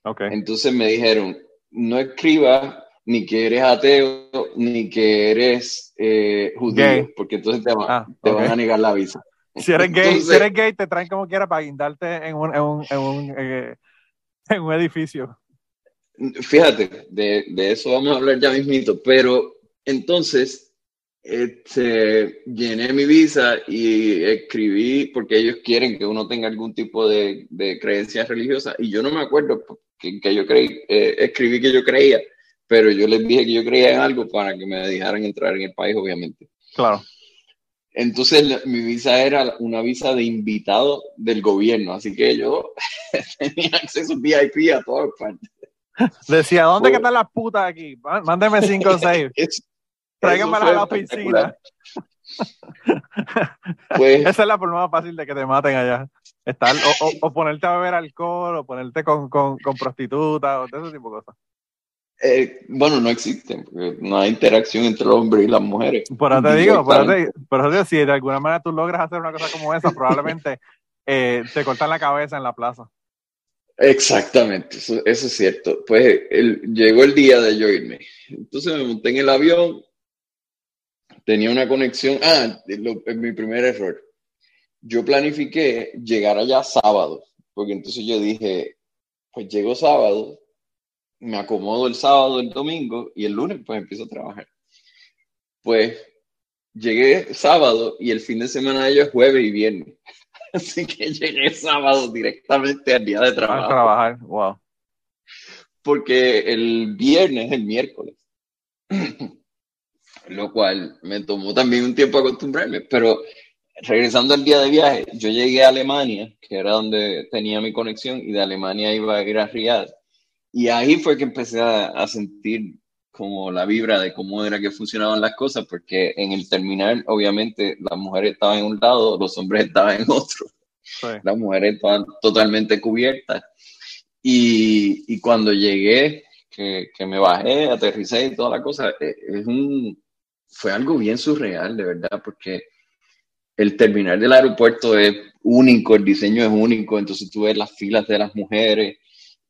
Okay. Entonces me dijeron, no escribas ni que eres ateo, ni que eres eh, judío, porque entonces te, ah, te van a negar la visa. Si eres gay, si eres gay te traen como quiera para guindarte en un, en un, en un, eh, en un edificio. Fíjate, de, de, eso vamos a hablar ya mismito, pero entonces este, llené mi visa y escribí, porque ellos quieren que uno tenga algún tipo de, de creencias religiosas, y yo no me acuerdo que, que yo creí, eh, escribí que yo creía, pero yo les dije que yo creía en algo para que me dejaran entrar en el país, obviamente. Claro. Entonces mi visa era una visa de invitado del gobierno, así que yo tenía acceso VIP a todas partes. Decía, ¿dónde están las putas aquí? Mándeme cinco o seis. Tráiganmelas a la oficina. Pues, Esa es la forma más fácil de que te maten allá. Estar, o, ponerte a beber alcohol, o ponerte con, con, con prostitutas, o de ese tipo de cosas. Eh, bueno, no existen, no hay interacción entre el hombre y las mujeres. Pero te digo, pero te, si de alguna manera tú logras hacer una cosa como esa, probablemente eh, te cortan la cabeza en la plaza. Exactamente, eso, es cierto. Pues llegó el día de yo irme. Entonces me monté en el avión, tenía una conexión. Ah, es mi primer error. Yo planifiqué llegar allá sábado, porque entonces yo dije, pues llego sábado, me acomodo el sábado, el domingo y el lunes pues empiezo a trabajar. Pues llegué sábado y el fin de semana de ellos es jueves y viernes. Así que llegué sábado directamente al día de trabajo. A trabajar, wow. Porque el viernes el miércoles. Lo cual me tomó también un tiempo acostumbrarme, pero regresando al día de viaje, yo llegué a Alemania, que era donde tenía mi conexión, y de Alemania iba a ir a Riyadh y ahí fue que empecé a, sentir como la vibra de cómo era que funcionaban las cosas, porque en el terminal, obviamente, las mujeres estaban en un lado, los hombres estaban en otro. Las mujeres estaban totalmente cubiertas. Y, y cuando llegué, que, que, me bajé, aterricé y toda la cosa, e, es un, fue algo bien surreal, de verdad, porque el terminal del aeropuerto es único, el diseño es único, entonces tú ves las filas de las mujeres,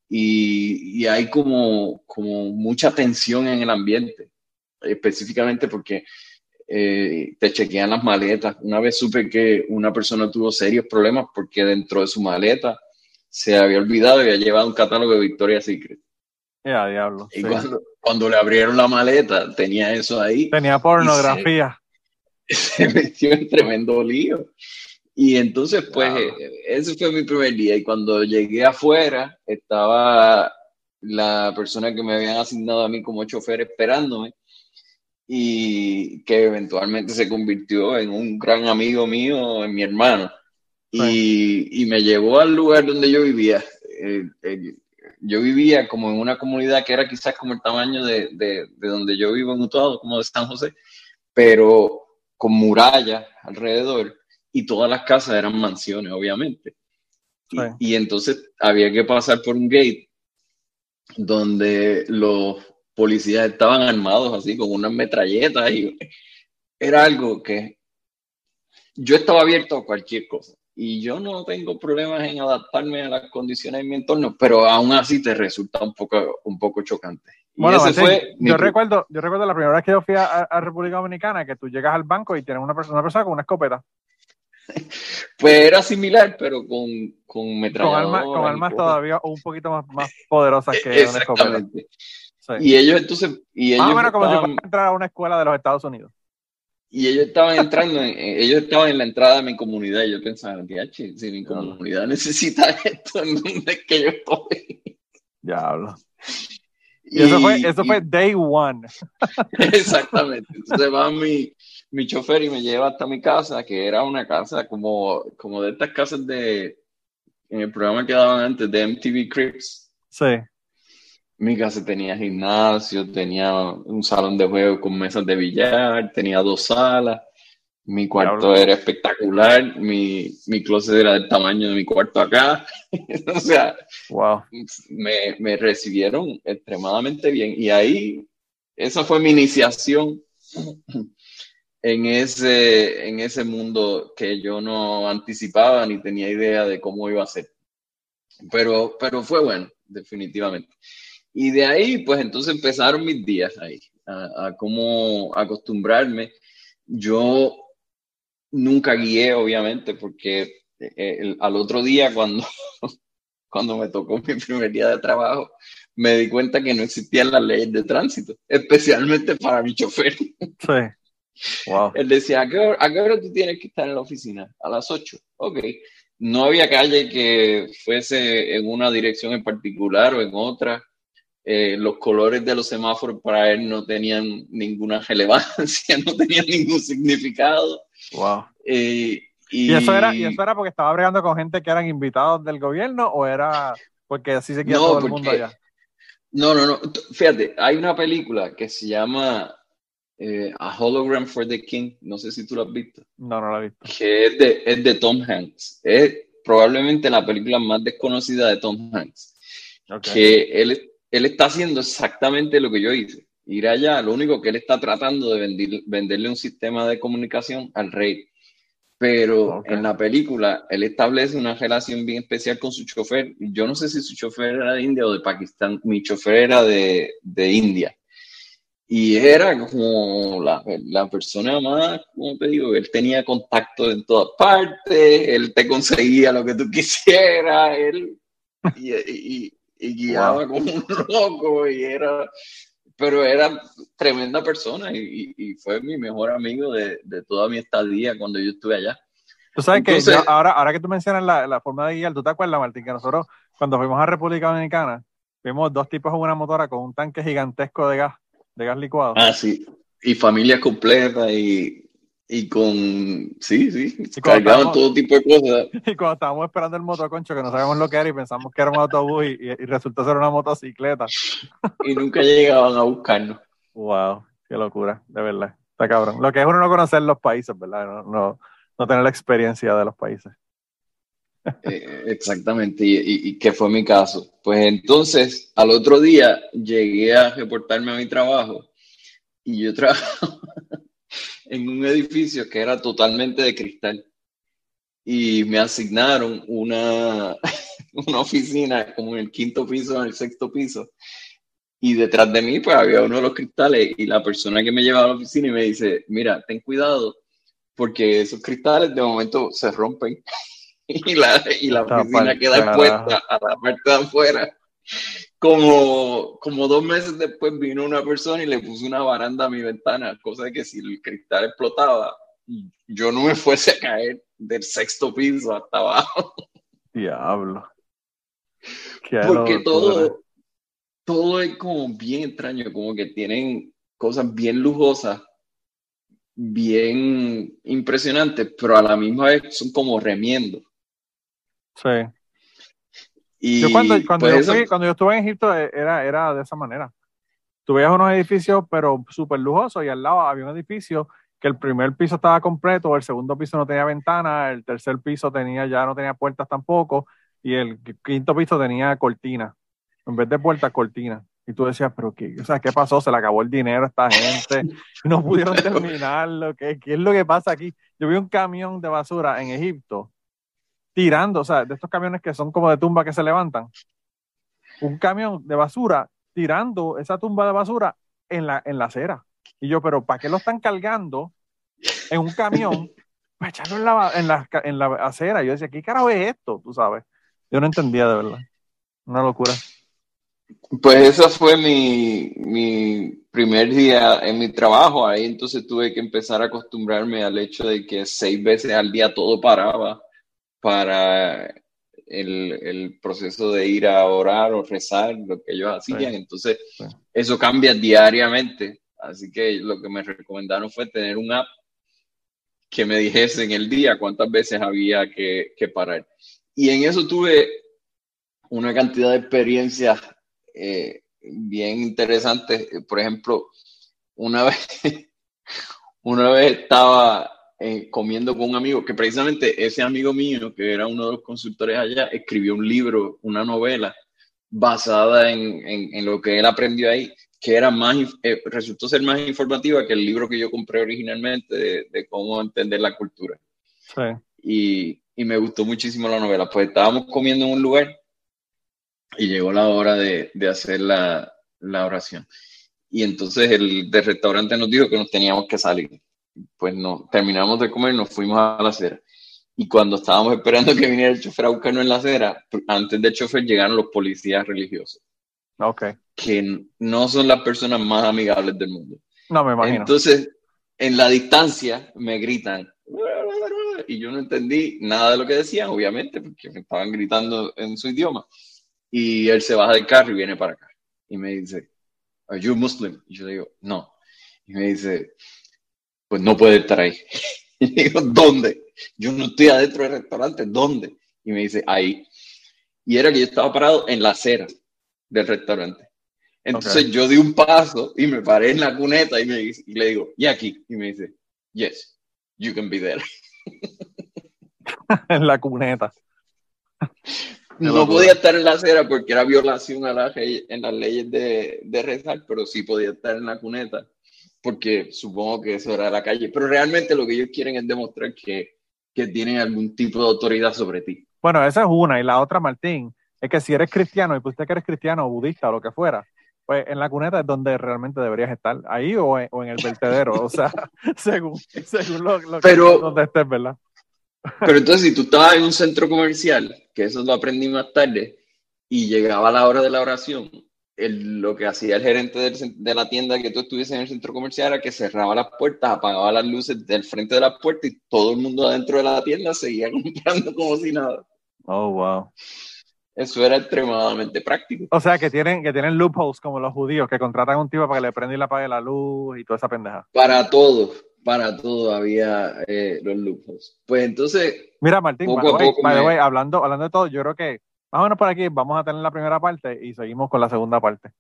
y, hay como, como mucha tensión en el ambiente, específicamente porque eh, te chequean las maletas. Una vez supe que una persona tuvo serios problemas porque dentro de su maleta se había olvidado y había llevado un catálogo de Victoria's Secret. Ya, diablo. Y cuando, cuando, le abrieron la maleta, tenía eso ahí. Tenía pornografía. Se, se, metió en tremendo lío. Y entonces, pues, eh, ese fue mi primer día. Y cuando llegué afuera, estaba la persona que me habían asignado a mí como chofer esperándome y que eventualmente se convirtió en un gran amigo mío, en mi hermano. Y, y, me llevó al lugar donde yo vivía. Eh, eh, yo vivía como en una comunidad que era quizás como el tamaño de, de, de donde yo vivo en Utuado, como de San José, pero con murallas alrededor y todas las casas eran mansiones, obviamente. Y, y, entonces había que pasar por un gate donde los policías estaban armados así con unas metralletas y era algo que yo estaba abierto a cualquier cosa y yo no tengo problemas en adaptarme a las condiciones de mi entorno, pero aún así te resulta un poco, un poco chocante. bueno, fue yo, recuerdo, yo recuerdo la primera vez que yo fui a, República Dominicana, que tú llegas al banco y tienes una persona, una persona con una escopeta. Pues era similar, pero con, con. Con armas, todavía un poquito más, más poderosas que una escopeta. Y ellos entonces... Y ellos más o menos como si fuera entrar a una escuela de los Estados Unidos y ellos estaban entrando, en, ellos estaban en la entrada de mi comunidad y yo pensaba, si mi comunidad necesita esto, ¿en dónde es que yo estoy? Diablo. Y, eso, fue, eso fue day one. Exactamente. Entonces va mi, mi chofer y me lleva hasta mi casa, que era una casa como, como de estas casas de, en el programa que daban antes, de MTV Crips. Sí. Mi casa tenía gimnasio, tenía un salón de juego con mesas de billar, tenía dos salas. Mi cuarto era espectacular, mi, mi closet era del tamaño de mi cuarto acá. o sea, wow. me, me, recibieron extremadamente bien. Y ahí, esa fue mi iniciación en ese, en ese mundo que yo no anticipaba ni tenía idea de cómo iba a ser. Pero, pero fue bueno, definitivamente. Y de ahí, pues entonces empezaron mis días ahí, a, cómo acostumbrarme. Yo nunca guié, obviamente, porque eh, al otro día, cuando, cuando me tocó mi primer día de trabajo, me di cuenta que no existían las leyes de tránsito, especialmente para mi chofer. Sí. Wow. Él decía, ¿a qué, hora, tú tienes que estar en la oficina? A las 8. Ok. No había calle que fuese en una dirección en particular o en otra. Eh, los colores de los semáforos para él no tenían ninguna relevancia, no tenían ningún significado. Wow. Eh, y, eso era, ¿Y eso era porque estaba bregando con gente que eran invitados del gobierno o era porque así se queda todo el mundo allá? No, no, no. Fíjate, hay una película que se llama eh, A Hologram for the King. No sé si tú la has visto. No, no la he visto. Que es de, es de Tom Hanks. Es probablemente la película más desconocida de Tom Hanks. Que él, él está haciendo exactamente lo que yo hice. Ir allá, lo único que él está tratando de venderle un sistema de comunicación al rey. Pero en la película, él establece una relación bien especial con su chofer. Yo no sé si su chofer era de India o de Pakistán. Mi chofer era de, de India. Y era como la, la, persona más, como te digo, él tenía contacto en todas partes, él te conseguía lo que tú quisieras, él, y, y guiaba como un loco y era, pero era tremenda persona y, y fue mi mejor amigo de, de, toda mi estadía cuando yo estuve allá. Tú sabes que ahora, ahora que tú mencionas la, la, forma de guiar, ¿tú te acuerdas, Martín, que nosotros cuando fuimos a República Dominicana vimos dos tipos en una motora con un tanque gigantesco de gas, de gas licuado? Ah, sí, y familia completa y y con, sí, sí, cargaban todo tipo de cosas. Y cuando estábamos esperando el motoconcho, que no sabíamos lo que era y pensamos que era un autobús y, y, resultó ser una motocicleta. Y nunca llegaban a buscarnos. Wow, qué locura, de verdad. Está cabrón. Lo que es uno no conocer los países, ¿verdad? No, no, no tener la experiencia de los países. Eh, exactamente, y, y, y, que fue mi caso. Pues entonces, al otro día llegué a reportarme a mi trabajo y yo trabajo en un edificio que era totalmente de cristal y me asignaron una, una oficina como en el quinto piso, en el sexto piso. Y detrás de mí pues había uno de los cristales y la persona que me llevaba a la oficina y me dice, mira, ten cuidado porque esos cristales de momento se rompen y la, y la oficina queda expuesta a la parte de afuera como, como dos meses después vino una persona y le puso una baranda a mi ventana, cosa de que si el cristal explotaba, yo no me fuese a caer del sexto piso hasta abajo. Diablo. Porque todo, todo es como bien extraño, como que tienen cosas bien lujosas, bien impresionantes, pero a la misma vez son como remiendo. Sí. Y yo cuando, cuando, pues yo cuando yo estuve en Egipto eh, era, era de esa manera. Tú veías unos edificios, pero súper lujosos, y al lado había un edificio que el primer piso estaba completo, el segundo piso no tenía ventana, el tercer piso tenía ya no tenía puertas tampoco, y el quinto piso tenía cortina. En vez de puertas, cortina. Y tú decías, pero qué, o sea, ¿qué pasó? Se le acabó el dinero a esta gente, no pudieron terminarlo, ¿qué, ¿qué es lo que pasa aquí? Yo vi un camión de basura en Egipto tirando, o sea, de estos camiones que son como de tumba que se levantan, un camión de basura tirando esa tumba de basura en la, en la acera. Y yo, pero ¿para qué lo están cargando en un camión para echarlo en la, en la, en la acera? yo decía, ¿qué carajo es esto? Tú sabes. Yo no entendía de verdad. Una locura. Pues ese fue mi, mi primer día en mi trabajo. Ahí entonces tuve que empezar a acostumbrarme al hecho de que seis veces al día todo paraba para el, el proceso de ir a orar o rezar, lo que ellos hacían. Entonces, eso cambia diariamente. Así que lo que me recomendaron fue tener un app que me dijese en el día cuántas veces había que, que parar. Y en eso tuve una cantidad de experiencias eh, bien interesantes. Por ejemplo, una vez, una vez estaba eh, comiendo con un amigo, que precisamente ese amigo mío, que era uno de los consultores allá, escribió un libro, una novela basada en, en, lo que él aprendió ahí, que era más, eh, resultó ser más informativa que el libro que yo compré originalmente de, cómo entender la cultura. Sí. Y, y, me gustó muchísimo la novela. Pues estábamos comiendo en un lugar y llegó la hora de, de hacer la, la, oración. Y entonces el del restaurante nos dijo que nos teníamos que salir pues no, terminamos de comer nos fuimos a la acera. Y cuando estábamos esperando que viniera el chofer a buscarnos en la acera, antes del chofer llegaron los policías religiosos. Ok. Que no son las personas más amigables del mundo. No me imagino. Entonces, en la distancia me gritan. Y yo no entendí nada de lo que decían, obviamente, porque me estaban gritando en su idioma. Y él se baja del carro y viene para acá. Y me dice, ¿Are you Muslim? Y yo le digo, no. Y me dice, pues no puede estar ahí. Y digo, ¿dónde? Yo no estoy adentro del restaurante, ¿dónde? Y me dice, ahí. Y era que yo estaba parado en la acera del restaurante. Entonces yo di un paso y me paré en la cuneta y, me, y le digo, ¿y aquí? Y me dice, yes, you can be there. en la cuneta. No podía estar en la acera porque era violación a la, en las leyes de, de rezar, pero sí podía estar en la cuneta porque supongo que eso era la calle, pero realmente lo que ellos quieren es demostrar que, que tienen algún tipo de autoridad sobre ti. Bueno, esa es una, y la otra, Martín, es que si eres cristiano y pues usted que eres cristiano o budista o lo que fuera, pues en la cuneta es donde realmente deberías estar, ahí o en, el vertedero, o sea, según, según lo, pero, que donde estés, ¿verdad? Pero entonces, si tú estabas en un centro comercial, que eso lo aprendí más tarde, y llegaba la hora de la oración, lo que hacía el gerente de la tienda que tú estuviese en el centro comercial era que cerraba las puertas, apagaba las luces del frente de la puerta y todo el mundo adentro de la tienda seguía comprando como si nada. Oh, wow. Eso era extremadamente práctico. O sea, que tienen, que tienen loopholes como los judíos, que contratan a un tipo para que le prenda y le apague la luz y toda esa pendeja. Para todo, para todo había eh, los loopholes. Pues entonces... Mira, Martín, hablando, hablando de todo, yo creo que más o menos por aquí vamos a tener la primera parte y seguimos con la segunda parte.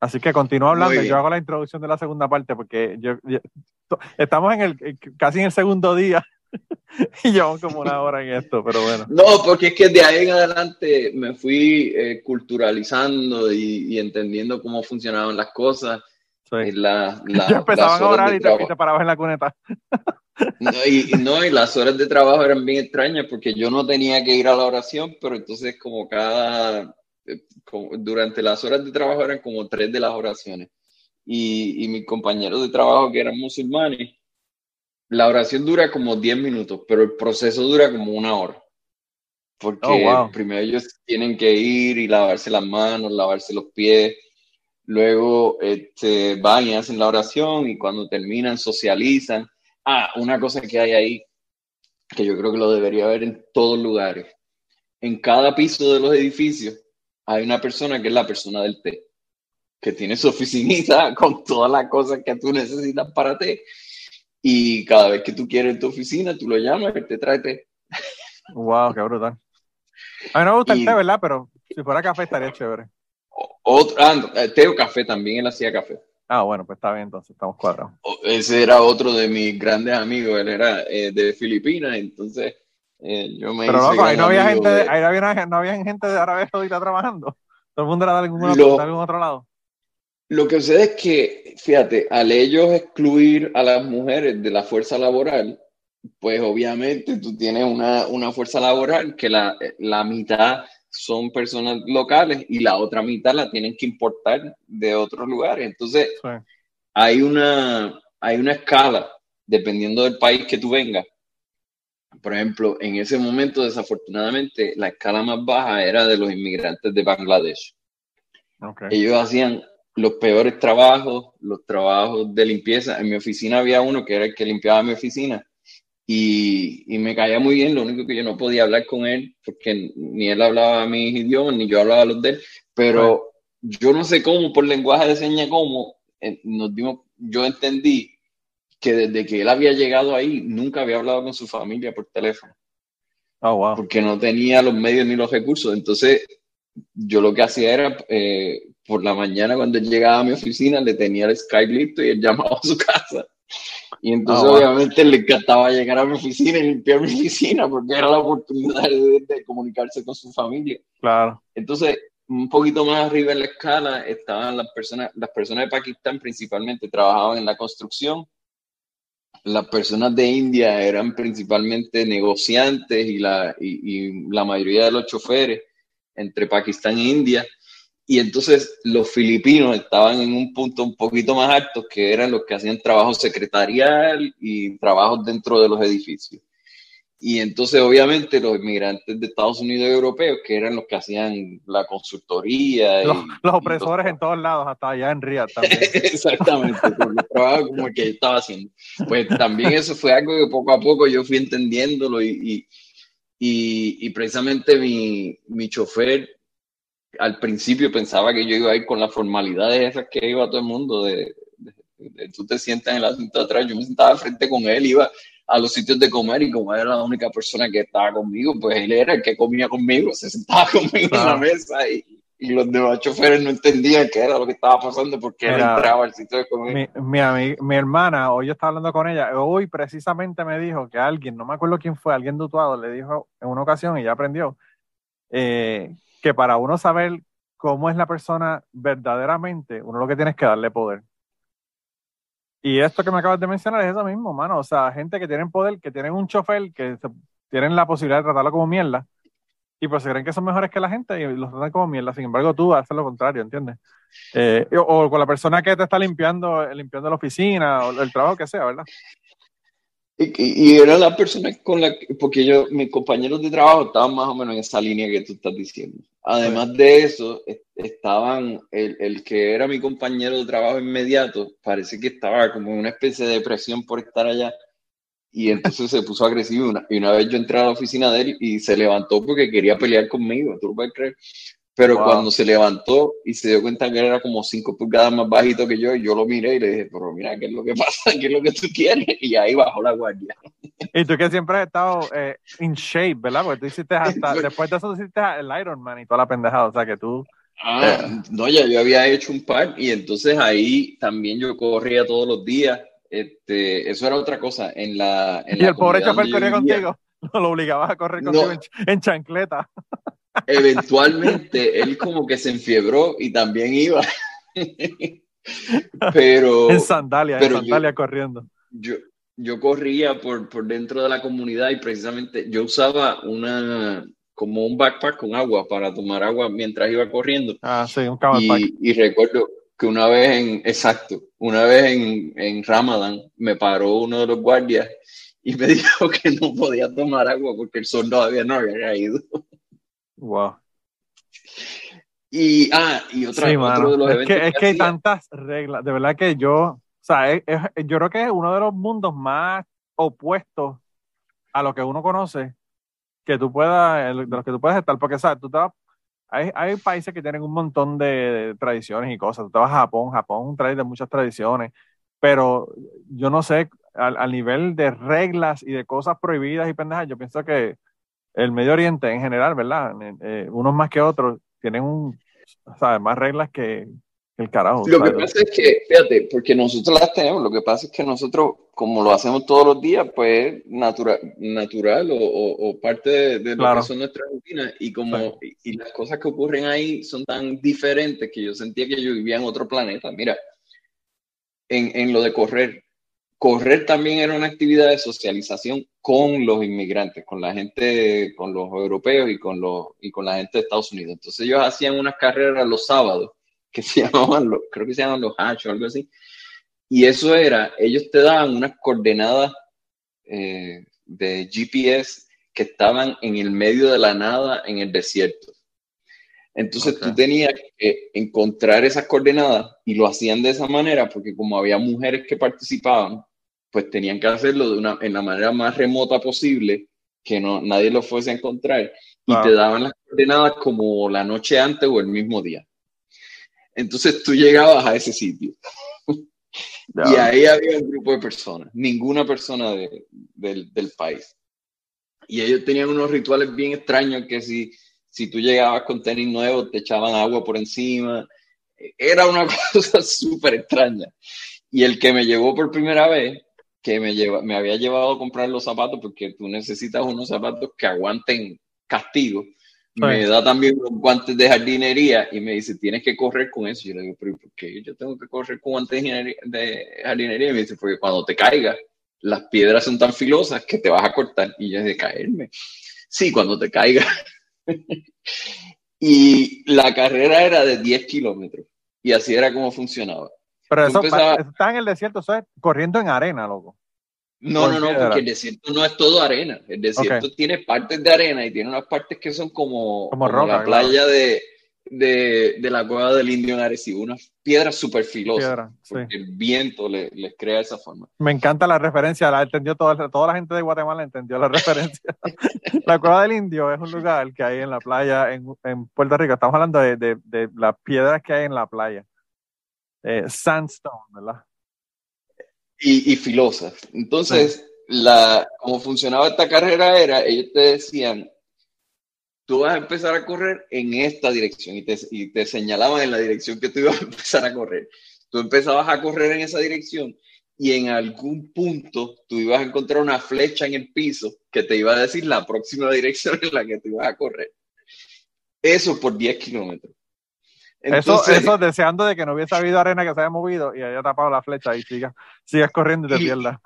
Así que continúa hablando, yo hago la introducción de la segunda parte porque yo, estamos en el casi en el segundo día y llevamos como una hora en esto, pero bueno. No, porque es que de ahí en adelante me fui eh, culturalizando y, entendiendo cómo funcionaban las cosas. Sí. La, ya empezaban a orar y te, y te parabas en la cuneta. No y, no, y las horas de trabajo eran bien extrañas porque yo no tenía que ir a la oración, pero entonces como cada, eh, durante las horas de trabajo eran como tres de las oraciones. Y, y mis compañeros de trabajo que eran musulmanes, la oración dura como 10 minutos, pero el proceso dura como una hora. Porque oh, primero ellos tienen que ir y lavarse las manos, lavarse los pies, luego este, van y hacen la oración y cuando terminan socializan Ah, una cosa que hay ahí, que yo creo que lo debería haber en todos lugares. En cada piso de los edificios hay una persona que es la persona del té, que tiene su oficinita con todas las cosas que tú necesitas para té. Y cada vez que tú quieres tu oficina, tú lo llamas y te trae té. Wow, qué brutal. A mí no me gusta el té, ¿verdad? Pero si fuera café estaría chévere. Otro, ah, té o café también, él hacía café. Ah, bueno, pues está bien, entonces estamos cuadrados. Ese era otro de mis grandes amigos, él era eh, de Filipinas, entonces eh, yo me Pero loco, ahí no había gente, de- ahí no había, no había gente de Arabia Saudita trabajando. Todo el mundo era de algún, Lo- de algún otro lado. Lo que sucede es que, fíjate, al ellos excluir a las mujeres de la fuerza laboral, pues obviamente tú tienes una, una fuerza laboral que la, la mitad son personas locales y la otra mitad la tienen que importar de otros lugares. Entonces, Sí. hay una, hay una escala, dependiendo del país que tú vengas. Por ejemplo, en ese momento, desafortunadamente, la escala más baja era de los inmigrantes de Bangladesh. Ok. Ellos hacían los peores trabajos, los trabajos de limpieza. En mi oficina había uno que era el que limpiaba mi oficina y, y me caía muy bien. Lo único que yo no podía hablar con él porque ni él hablaba mis idiomas ni yo hablaba los de él. Pero yo no sé cómo, por lenguaje de señas, cómo eh, nos dimos, yo entendí que desde que él había llegado ahí nunca había hablado con su familia por teléfono Oh, wow. porque no tenía los medios ni los recursos. Entonces, yo lo que hacía era, eh, por la mañana cuando él llegaba a mi oficina, le tenía el Skype listo y él llamaba a su casa. Y entonces, wow. obviamente, le encantaba llegar a mi oficina y limpiar mi oficina porque era la oportunidad de, de comunicarse con su familia. Claro. Entonces, un poquito más arriba en la escala estaban las personas, las personas de Pakistán principalmente trabajaban en la construcción. Las personas de India eran principalmente negociantes y la, y, y la mayoría de los choferes entre Pakistán e India. Y entonces los filipinos estaban en un punto un poquito más alto, que eran los que hacían trabajo secretarial y trabajos dentro de los edificios. Y entonces, obviamente, los inmigrantes de Estados Unidos y europeos, que eran los que hacían la consultoría. y- Los, y los opresores en todos lados, hasta allá en Riyadh también. Exactamente, por los trabajos como el que yo estaba haciendo. Pues también eso fue algo que poco a poco yo fui entendiéndolo y, y, y, y precisamente mi, mi chofer al principio pensaba que yo iba a ir con las formalidades esas que iba todo el mundo, de, de- de tú te sientas en el asiento de atrás, yo me sentaba frente con él, iba a los sitios de comer y como era la única persona que estaba conmigo, pues él era el que comía conmigo, se sentaba conmigo en la mesa y, y los demás choferes no entendían qué era lo que estaba pasando porque él entraba al sitio de comer. Mi, mi hermana, hoy yo estaba hablando con ella, hoy precisamente me dijo que alguien, no me acuerdo quién fue, alguien de Utuado le dijo en una ocasión y ya aprendió, eh, que para uno saber cómo es la persona verdaderamente, uno lo que tiene es que darle poder. Y esto que me acabas de mencionar es eso mismo, mano. O sea, gente que tienen poder, que tienen un chofer, que tienen la posibilidad de tratarlo como mierda, y pues se creen que son mejores que la gente y los tratan como mierda. Sin embargo, tú haces lo contrario, ¿entiendes? Eh, o, con la persona que te está limpiando, limpiando la oficina o el trabajo que sea, ¿verdad? Y, y era la persona con la que, porque yo, mis compañeros de trabajo estaban más o menos en esa línea que tú estás diciendo. Además de eso, est- estaban, el, el que era mi compañero de trabajo inmediato, parece que estaba como en una especie de depresión por estar allá. Y entonces se puso agresivo. Una, y una vez yo entré a la oficina de él y se levantó porque quería pelear conmigo, tú lo puedes creer. Pero Wow. cuando se levantó y se dio cuenta que él era como cinco pulgadas más bajito que yo, yo lo miré y le dije, pero mira, ¿qué es lo que pasa? ¿Qué es lo que tú quieres? Y ahí bajó la guardia. Y tú que siempre has estado eh, in shape, ¿verdad? Porque tú hiciste hasta, después de eso hiciste el Ironman y toda la pendejada, o sea que tú... Ah, no, ya yo había hecho un par y entonces ahí también yo corría todos los días. Este, eso era otra cosa. En la, en Y la el pobre chofer corría contigo, no lo obligabas a correr No. contigo en, ch- en chancleta, Eventualmente él como que se enfiebró y también iba. Pero en sandalias, en pero yo- corriendo. yo, yo corría por, por dentro de la comunidad y precisamente yo usaba una como un backpack con agua para tomar agua mientras iba corriendo. Ah, sí, un. Y, y recuerdo que una vez en, exacto, una vez en, en Ramadán me paró uno de los guardias y me dijo que no podía tomar agua porque el sol todavía no había caído. Wow. Y, ah, y otra, Sí, otro mano. de los Es eventos que, es que hay tantas reglas. De verdad que yo, o sea, es- es- yo creo que es uno de los mundos más opuestos a lo que uno conoce que tú puedas, de los que tú puedes estar, porque sabes, tú te vas, hay, hay países que tienen un montón de, tradiciones y cosas. Tú te vas a Japón, Japón es un país de muchas tradiciones, pero yo no sé, al, al, nivel de reglas y de cosas prohibidas y pendejas, yo pienso que el Medio Oriente en general, ¿verdad? Eh, unos más que otros tienen un, ¿sabes? más reglas que, el carajo. Lo que pasa es que, fíjate, porque nosotros las tenemos, lo que pasa es que nosotros, como lo hacemos todos los días, pues natural, natural o, o, parte de, lo que son nuestras rutinas y como y, las cosas que ocurren ahí son tan diferentes que yo sentía que yo vivía en otro planeta. Mira, en, en lo de correr, correr también era una actividad de socialización con los inmigrantes, con la gente, con los europeos y con, los, y con la gente de Estados Unidos. Entonces ellos hacían unas carreras los sábados que se llamaban, los, creo que se llaman los H o algo así. Y eso era, ellos te daban unas coordenadas eh, de GPS que estaban en el medio de la nada en el desierto. Entonces tú tenías que encontrar esas coordenadas y lo hacían de esa manera porque como había mujeres que participaban, pues tenían que hacerlo de una, en la manera más remota posible, que no, nadie lo fuese a encontrar. Y te daban las coordenadas como la noche antes o el mismo día. Entonces tú llegabas a ese sitio. y ahí había un grupo de personas, ninguna persona del, país. Y ellos tenían unos rituales bien extraños que si, si tú llegabas con tenis nuevos te echaban agua por encima. Era una cosa súper extraña. Y el que me llevó por primera vez, que me, lleva, me había llevado a comprar los zapatos, porque tú necesitas unos zapatos que aguanten castigo me da también los guantes de jardinería y me dice, tienes que correr con eso. Yo le digo, pero ¿por qué yo tengo que correr con guantes de jardinería? Y me dice, porque cuando te caigas, las piedras son tan filosas que te vas a cortar. Y yo de caerme. Sí, cuando te caigas. y la carrera era de 10 kilómetros. Y así era como funcionaba. Pero eso, está en el desierto, o sea, corriendo en arena, loco. No, no, no, porque el desierto no es todo arena. El desierto tiene partes de arena y tiene unas partes que son como, como, la playa de, de, de, la cueva del indio en Arecibo, unas piedras súper filosas. porque el viento les le crea esa forma. Me encanta la referencia, la entendió toda, toda la gente de Guatemala entendió la referencia. la cueva del indio es un lugar que hay en la playa en, en Puerto Rico. Estamos hablando de, de, de, las piedras que hay en la playa. Eh, sandstone, ¿verdad? y, filosas. Entonces, la, como funcionaba esta carrera era, ellos te decían, tú vas a empezar a correr en esta dirección y te, y te señalaban en la dirección que tú ibas a empezar a correr. Tú empezabas a correr en esa dirección y en algún punto tú ibas a encontrar una flecha en el piso que te iba a decir la próxima dirección en la que tú ibas a correr. Eso por 10 kilómetros eso, eso deseando de que no hubiese habido arena que se haya movido y haya tapado la flecha y sigas, sigas corriendo y te pierdas.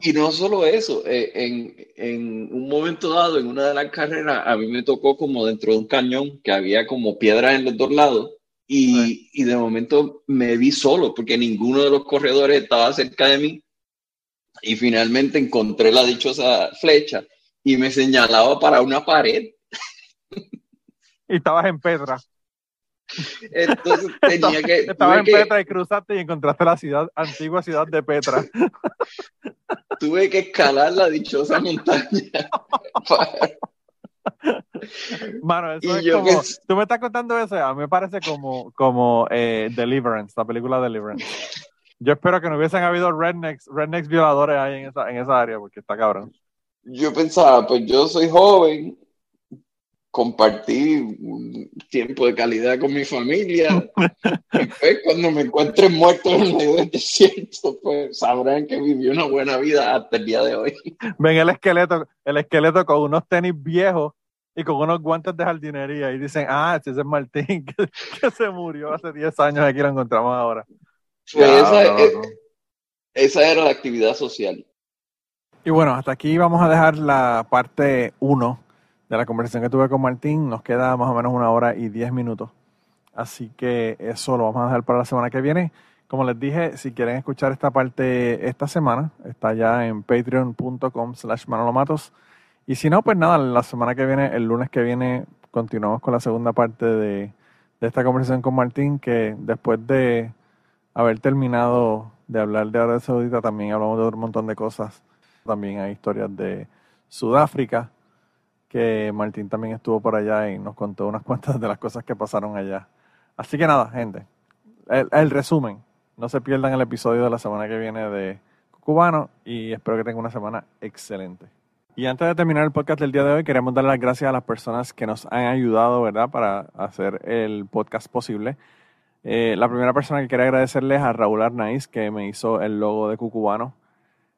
Y no solo eso, eh, en, en, un momento dado, en una de las carreras, a mí me tocó como dentro de un cañón que había como piedras en los dos lados y, y de momento me vi solo porque ninguno de los corredores estaba cerca de mí y finalmente encontré la dichosa flecha y me señalaba para una pared. Y estabas en Pedra. Entonces tenía que. Estaba en Petra y cruzaste y encontraste la ciudad, antigua ciudad de Petra. Tuve que escalar la dichosa montaña. Mano, eso es como. Tú me estás contando eso, a mí me parece como, como eh, Deliverance, la película Deliverance. Yo espero que no hubiesen habido rednecks, rednecks violadores ahí en esa, en esa área, porque está cabrón. Yo pensaba, pues yo soy joven, compartí un tiempo de calidad con mi familia. y pues cuando me encuentren muerto en medio del desierto, pues sabrán que viví una buena vida hasta el día de hoy. Ven el esqueleto, el esqueleto con unos tenis viejos y con unos guantes de jardinería y dicen, ah, ese es Martín que, se murió hace 10 años, aquí lo encontramos ahora. Pues esa, esa era la actividad social. Y bueno, hasta aquí vamos a dejar la parte 1 de la conversación que tuve con Martín. Nos queda más o menos una hora y diez minutos. Así que eso lo vamos a dejar para la semana que viene. Como les dije, si quieren escuchar esta parte esta semana, está ya en patreon.com slash manolomatos. Y si no, pues nada, la semana que viene, el lunes que viene, continuamos con la segunda parte de, de esta conversación con Martín, que después de haber terminado de hablar de Arabia Saudita, también hablamos de un montón de cosas También hay historias de Sudáfrica, que Martín también estuvo por allá y nos contó unas cuantas de las cosas que pasaron allá. Así que nada, gente, el, resumen. No se pierdan el episodio de la semana que viene de Cubano y espero que tengan una semana excelente. Y antes de terminar el podcast del día de hoy, queremos dar las gracias a las personas que nos han ayudado, ¿verdad?, para hacer el podcast posible. Eh, la primera persona que quería agradecerles a Raúl Arnaiz, que me hizo el logo de Cucubano.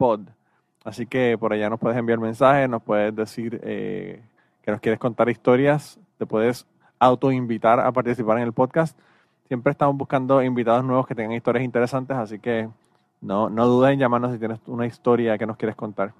Pod. Así que por allá nos puedes enviar mensajes, nos puedes decir eh, que nos quieres contar historias, te puedes autoinvitar a participar en el podcast. Siempre estamos buscando invitados nuevos que tengan historias interesantes, así que no, no dudes en llamarnos si tienes una historia que nos quieres contar.